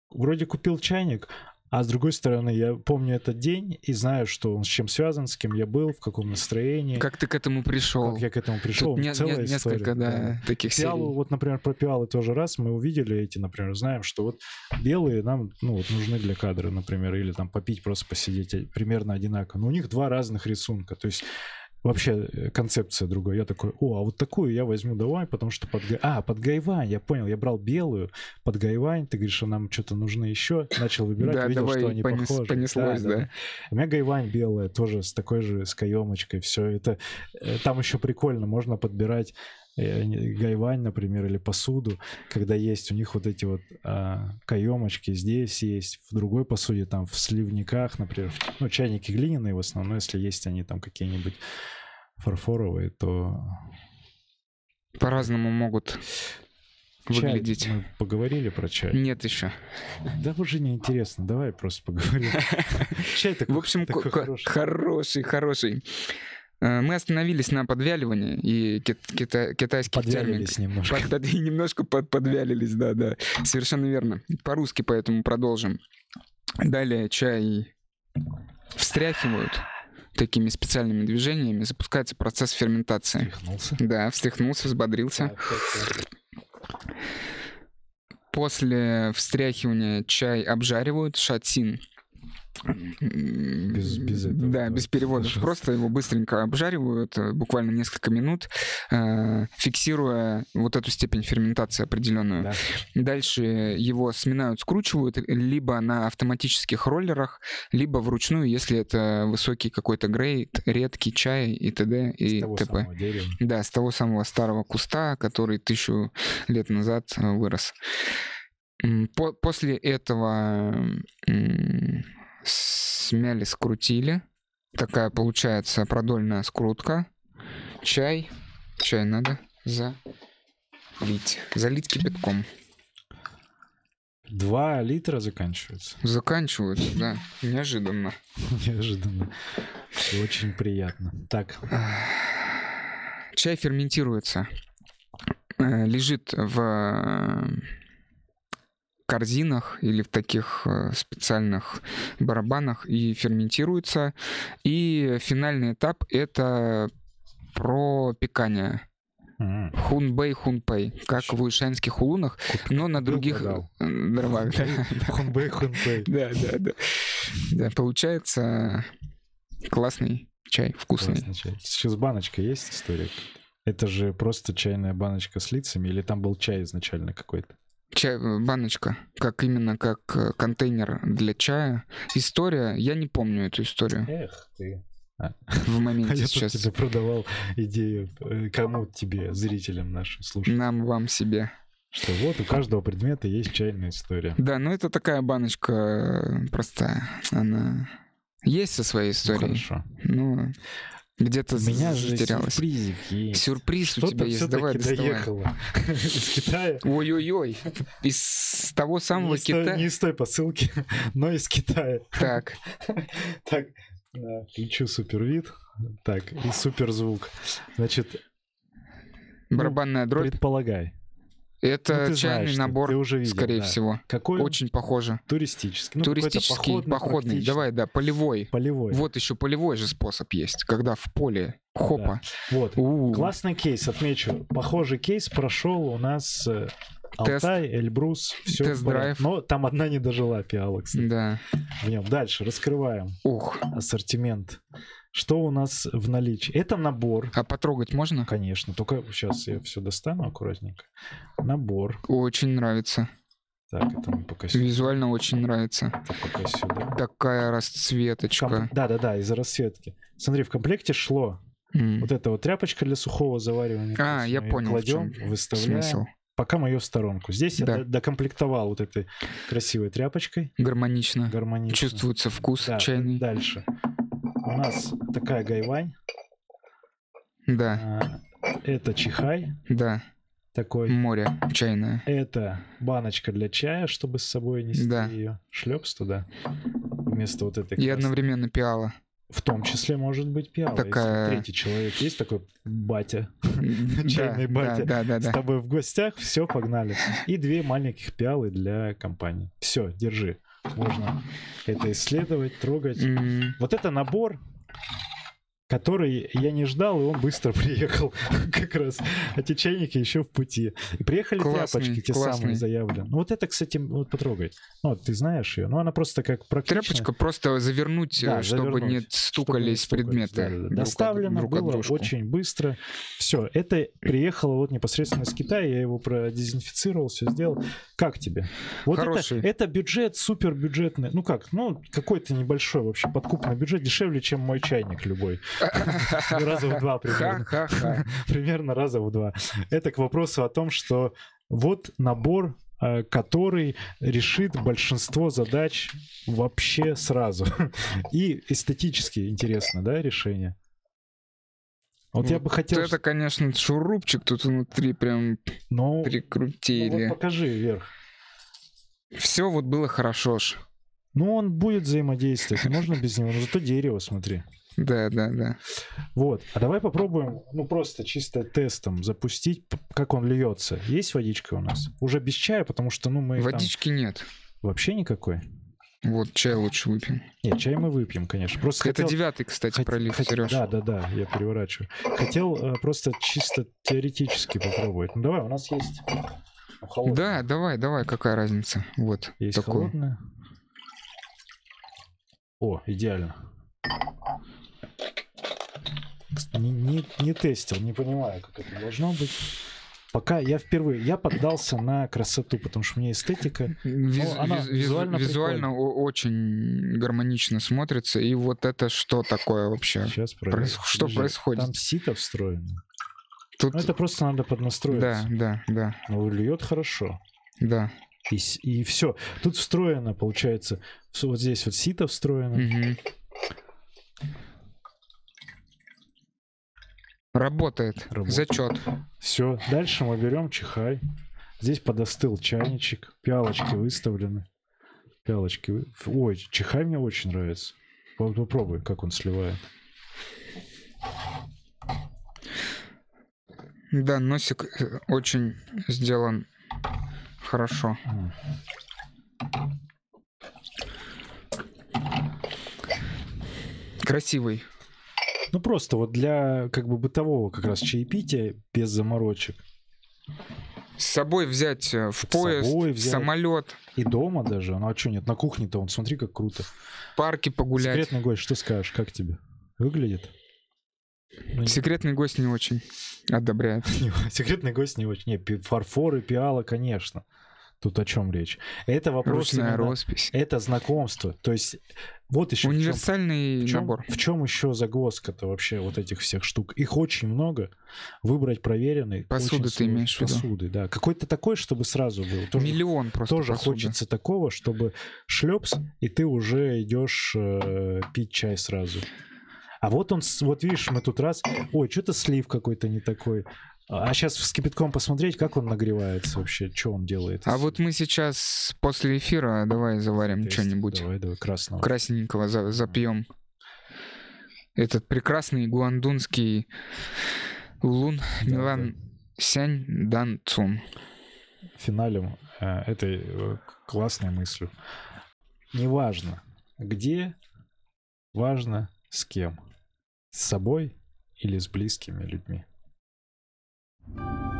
[SPEAKER 2] вроде купил чайник, а с другой стороны, я помню этот день и знаю, что он с чем связан, с кем я был, в каком настроении, как,
[SPEAKER 1] Как ты к этому пришел?
[SPEAKER 2] я к этому пришел.
[SPEAKER 1] Тут не-
[SPEAKER 2] Целая
[SPEAKER 1] не-
[SPEAKER 2] история,
[SPEAKER 1] несколько, да, таких
[SPEAKER 2] Пиалу,
[SPEAKER 1] серий.
[SPEAKER 2] вот, например, про пиалы тоже раз мы увидели эти, например, знаем, что вот белые нам, ну, вот нужны для кадра, например, или там попить, просто посидеть, э, примерно одинаково. Но у них два разных рисунка, то есть вообще э, концепция другая. Я такой, о, а вот такую я возьму давай, потому что под... А, под гайвань, я понял, я брал белую, под гайвань, ты говоришь, что нам что-то нужно еще, начал выбирать,
[SPEAKER 1] Да, давай,
[SPEAKER 2] что они
[SPEAKER 1] понес-
[SPEAKER 2] похожи.
[SPEAKER 1] понеслось, да.
[SPEAKER 2] У меня гайвань белая, тоже с такой же, с каемочкой, все это. э, Там еще прикольно, можно подбирать гайвань, например, или посуду, когда есть у них вот эти вот а, каемочки, здесь есть, в другой посуде, там в сливниках, например, в- ну, чайники глиняные в основном, но если есть они там какие-нибудь фарфоровые, то
[SPEAKER 1] По-разному могут
[SPEAKER 2] чай,
[SPEAKER 1] выглядеть.
[SPEAKER 2] мы поговорили про чай.
[SPEAKER 1] Нет еще.
[SPEAKER 2] Да уже неинтересно, давай просто поговорим. Чай такой,
[SPEAKER 1] В общем,
[SPEAKER 2] хороший.
[SPEAKER 1] хороший, хороший. Э, Мы остановились на подвяливании, и кит- кита- китайский термин
[SPEAKER 2] Подвялились немножко.
[SPEAKER 1] Под- под- немножко под- подвялились, да, да. Совершенно верно. По-русски поэтому продолжим. Далее чай встряхивают такими специальными движениями, запускается процесс ферментации.
[SPEAKER 2] Тряхнулся.
[SPEAKER 1] Да, встряхнулся, взбодрился. После встряхивания чай обжаривают, шатсин.
[SPEAKER 2] Без- без этого,
[SPEAKER 1] Да,
[SPEAKER 2] да,
[SPEAKER 1] без переводов.
[SPEAKER 2] пожалуйста.
[SPEAKER 1] Просто его быстренько обжаривают, буквально несколько минут, э, фиксируя вот эту степень ферментации определенную.
[SPEAKER 2] Да.
[SPEAKER 1] Дальше его сминают, скручивают либо на автоматических роллерах, либо вручную, если это высокий какой-то грейд, редкий чай и т.д. и т.п. Да, с того самого старого куста, который тысячу лет назад э, вырос. После этого смяли, скрутили. Такая получается продольная скрутка. Чай. Чай надо залить. Залить кипятком.
[SPEAKER 2] Два литра заканчивается.
[SPEAKER 1] Заканчиваются, да. Неожиданно.
[SPEAKER 2] Неожиданно. Очень приятно. Так,
[SPEAKER 1] Чай ферментируется. Э, Лежит в э, корзинах или в таких э, специальных барабанах и ферментируется. И финальный этап — это пропекание.
[SPEAKER 2] м,
[SPEAKER 1] Хунбэй, хунпэй, как в уишанских улунах, но на других дровах.
[SPEAKER 2] хунбэй, хунбэй.
[SPEAKER 1] Да, да, да. Да, получается классный чай, вкусный.
[SPEAKER 2] Классный чай. Сейчас баночка есть история? Это же просто чайная баночка с лицами, или там был чай изначально какой-то?
[SPEAKER 1] Чай, баночка, как именно как э, контейнер для чая. История, я не помню эту историю
[SPEAKER 2] Эх ты.
[SPEAKER 1] в
[SPEAKER 2] А
[SPEAKER 1] моменте
[SPEAKER 2] я тут
[SPEAKER 1] сейчас.
[SPEAKER 2] тебе продавал идею, э, кому тебе, зрителям нашим, слушай,
[SPEAKER 1] Нам, вам, себе.
[SPEAKER 2] что вот у каждого предмета есть чайная история.
[SPEAKER 1] Да, ну это такая баночка э, простая. Она есть со своей
[SPEAKER 2] Ну,
[SPEAKER 1] историей.
[SPEAKER 2] хорошо.
[SPEAKER 1] Ну, где-то
[SPEAKER 2] У меня же
[SPEAKER 1] затерялась.
[SPEAKER 2] сюрпризик есть.
[SPEAKER 1] Сюрприз у
[SPEAKER 2] Что-то
[SPEAKER 1] тебя есть. Давай, доставай.
[SPEAKER 2] доехало из Китая.
[SPEAKER 1] Ой-ой-ой. Из того самого
[SPEAKER 2] Не с, той,
[SPEAKER 1] Китая.
[SPEAKER 2] не с той посылки, но из Китая.
[SPEAKER 1] Так,
[SPEAKER 2] Так, да, включу супервид. Так, и суперзвук. Значит,
[SPEAKER 1] барабанная дробь.
[SPEAKER 2] предполагай.
[SPEAKER 1] Это
[SPEAKER 2] Ну,
[SPEAKER 1] чайный
[SPEAKER 2] знаешь,
[SPEAKER 1] набор,
[SPEAKER 2] ты уже видел,
[SPEAKER 1] скорее
[SPEAKER 2] да.
[SPEAKER 1] всего.
[SPEAKER 2] Какой?
[SPEAKER 1] Очень похоже.
[SPEAKER 2] туристический. Ну,
[SPEAKER 1] Туристический, походный.
[SPEAKER 2] практически.
[SPEAKER 1] Давай, да, полевой.
[SPEAKER 2] Полевой.
[SPEAKER 1] Вот еще полевой же способ есть, когда в поле. Хопа.
[SPEAKER 2] Вот.
[SPEAKER 1] У,
[SPEAKER 2] Классный кейс, отмечу. Похожий кейс прошел у нас э,
[SPEAKER 1] Тест.
[SPEAKER 2] Алтай, Эльбрус, все
[SPEAKER 1] Тест-драйв.
[SPEAKER 2] Но там одна не дожила пиала, кстати,
[SPEAKER 1] Да.
[SPEAKER 2] в нем. Дальше раскрываем
[SPEAKER 1] Ух.
[SPEAKER 2] ассортимент Что у нас в наличии? Это набор.
[SPEAKER 1] А потрогать можно?
[SPEAKER 2] Конечно. Только сейчас я все достану аккуратненько. Набор.
[SPEAKER 1] Очень нравится.
[SPEAKER 2] Так, это мы пока сюда.
[SPEAKER 1] Визуально очень нравится.
[SPEAKER 2] Это пока сюда.
[SPEAKER 1] Такая расцветочка.
[SPEAKER 2] Да, да, да, из-за расцветки. Смотри, в комплекте шло
[SPEAKER 1] М.
[SPEAKER 2] вот эта вот тряпочка для сухого заваривания.
[SPEAKER 1] А, я понял,
[SPEAKER 2] Кладем, выставляем.
[SPEAKER 1] Смысл.
[SPEAKER 2] Пока в сторонку. Здесь я
[SPEAKER 1] Да.
[SPEAKER 2] до- докомплектовал вот этой красивой тряпочкой.
[SPEAKER 1] Гармонично.
[SPEAKER 2] Гармонично.
[SPEAKER 1] Чувствуется вкус
[SPEAKER 2] Да,
[SPEAKER 1] чайный.
[SPEAKER 2] Дальше. У нас такая гайвань.
[SPEAKER 1] Да,
[SPEAKER 2] А, Это чихай
[SPEAKER 1] да.
[SPEAKER 2] такой.
[SPEAKER 1] Море чайное.
[SPEAKER 2] Это баночка для чая, чтобы с собой нести
[SPEAKER 1] Да.
[SPEAKER 2] ее. Шлепс туда. Вместо вот этой
[SPEAKER 1] И
[SPEAKER 2] красной.
[SPEAKER 1] одновременно пиала.
[SPEAKER 2] В том числе может быть пиала.
[SPEAKER 1] Такая-
[SPEAKER 2] Если третий человек есть такой батя Чайный батя.
[SPEAKER 1] Да, да,
[SPEAKER 2] с тобой в гостях, все, погнали. И две маленьких пиалы для компании. Все, держи. Можно это исследовать, трогать.
[SPEAKER 1] М,
[SPEAKER 2] Вот это набор, который я не ждал, и он быстро приехал как раз. А те чайники еще в пути. И приехали
[SPEAKER 1] Классный,
[SPEAKER 2] тряпочки, те
[SPEAKER 1] классный.
[SPEAKER 2] самые заявленные. Ну вот это, кстати, вот потрогай. Ну, вот ты знаешь ее. Ну она просто как практично.
[SPEAKER 1] Тряпочка просто завернуть,
[SPEAKER 2] Да,
[SPEAKER 1] э, чтобы
[SPEAKER 2] завернуть,
[SPEAKER 1] не
[SPEAKER 2] чтобы не
[SPEAKER 1] стукались
[SPEAKER 2] стукались,
[SPEAKER 1] предметы.
[SPEAKER 2] да-да-да.
[SPEAKER 1] друг об-
[SPEAKER 2] Доставлено
[SPEAKER 1] друг
[SPEAKER 2] было
[SPEAKER 1] дружку.
[SPEAKER 2] очень быстро. Все, это приехало вот непосредственно из Китая, я его продезинфицировал, все сделал. Как тебе? Вот это,
[SPEAKER 1] Хороший.
[SPEAKER 2] это бюджет супер бюджетный. Ну как? Ну какой-то небольшой вообще подкупный бюджет, дешевле, чем мой чайник любой. Ну, Раза в два примерно.
[SPEAKER 1] Ха-ха-ха.
[SPEAKER 2] Примерно раза в два. Это к вопросу о том, что вот набор э, который решит большинство задач вообще сразу. И эстетически интересно, да, решение? Вот я
[SPEAKER 1] Вот
[SPEAKER 2] бы хотел...
[SPEAKER 1] Это, конечно, шурупчик тут внутри прям
[SPEAKER 2] Ну, ну вот
[SPEAKER 1] прикрутили.
[SPEAKER 2] покажи вверх.
[SPEAKER 1] Все вот было хорошо ж.
[SPEAKER 2] Ну, он будет взаимодействовать, можно без него, но зато дерево, смотри.
[SPEAKER 1] Да, да, да.
[SPEAKER 2] Вот. А давай попробуем, ну, просто чисто тестом запустить, как он льется. Есть водичка у нас? Уже без чая, потому что, ну, мы там
[SPEAKER 1] Водички нет.
[SPEAKER 2] вообще никакой.
[SPEAKER 1] Вот, чай лучше выпьем.
[SPEAKER 2] Нет, чай мы выпьем, конечно. Просто
[SPEAKER 1] Это
[SPEAKER 2] хотел-
[SPEAKER 1] девятый, кстати,
[SPEAKER 2] хот-
[SPEAKER 1] пролив,
[SPEAKER 2] хот-
[SPEAKER 1] Сереж.
[SPEAKER 2] Да, да, да, я переворачиваю. Хотел э, просто чисто теоретически попробовать. Ну, давай, у нас есть... ну, холодное.
[SPEAKER 1] Да, давай, давай, какая разница. Вот,
[SPEAKER 2] Есть
[SPEAKER 1] такой.
[SPEAKER 2] холодное. О, идеально. Не, не- не тестил, не понимаю, как это должно быть. Пока я впервые, я поддался на красоту, потому что мне эстетика.
[SPEAKER 1] Виз-
[SPEAKER 2] Ну, она
[SPEAKER 1] виз- виз-
[SPEAKER 2] визуально
[SPEAKER 1] визуально очень гармонично смотрится. И вот это что такое вообще?
[SPEAKER 2] Сейчас.
[SPEAKER 1] Проис- что происходит?
[SPEAKER 2] Там сито встроено.
[SPEAKER 1] Тут...
[SPEAKER 2] Ну, это просто надо
[SPEAKER 1] Да,
[SPEAKER 2] поднастроиться.
[SPEAKER 1] да, да,
[SPEAKER 2] Но льет хорошо.
[SPEAKER 1] да.
[SPEAKER 2] И, все. Тут встроено, получается, вот здесь вот сито встроено.
[SPEAKER 1] Мгм. Работает.
[SPEAKER 2] Работает.
[SPEAKER 1] Зачет.
[SPEAKER 2] Все. Дальше мы берем чихай. Здесь подостыл чайничек. Пиалочки выставлены. Пиалочки. вы- Ой, чихай мне очень нравится. По- Попробуй, как он сливает.
[SPEAKER 1] Да, носик э, очень сделан хорошо. Красивый.
[SPEAKER 2] Ну просто вот для как бы бытового как раз чаепития без заморочек.
[SPEAKER 1] С собой взять э, в поезд,
[SPEAKER 2] собой
[SPEAKER 1] в
[SPEAKER 2] взять.
[SPEAKER 1] самолет,
[SPEAKER 2] И дома даже. Ну а что нет, на кухне-то он, смотри, как круто.
[SPEAKER 1] в парке погулять.
[SPEAKER 2] Секретный гость, что скажешь, как тебе? Выглядит? Ну, не-
[SPEAKER 1] Секретный гость не очень одобряет.
[SPEAKER 2] Секретный гость не очень. Не, фарфоры, пиала, конечно. Тут о чем речь? Это вопрос
[SPEAKER 1] Ручная
[SPEAKER 2] именно-
[SPEAKER 1] роспись.
[SPEAKER 2] Это знакомство. То есть вот еще
[SPEAKER 1] Универсальный
[SPEAKER 2] в чем,
[SPEAKER 1] набор.
[SPEAKER 2] в чем еще загвоздка-то вообще вот этих всех штук? Их очень много. Выбрать проверенный.
[SPEAKER 1] Посуды ты имеешь в виду?
[SPEAKER 2] Посуды, да. Какой-то такой, чтобы сразу был. Тоже,
[SPEAKER 1] Миллион просто
[SPEAKER 2] тоже
[SPEAKER 1] посуды.
[SPEAKER 2] хочется такого, чтобы шлепс, и ты уже идешь э, пить чай сразу. А вот он, вот видишь, мы тут раз, ой, что-то слив какой-то не такой. А сейчас с кипятком посмотреть, как он нагревается вообще, что он делает.
[SPEAKER 1] А вот мы сейчас после эфира давай заварим что-нибудь
[SPEAKER 2] Давай, давай, красного.
[SPEAKER 1] красненького, за- запьем. Этот прекрасный гуандунский лун
[SPEAKER 2] Да,
[SPEAKER 1] Милан Сянь Дан Цун.
[SPEAKER 2] финалем э, этой э, классной мыслью. Неважно, где, важно с кем. С собой или с близкими людьми. thank you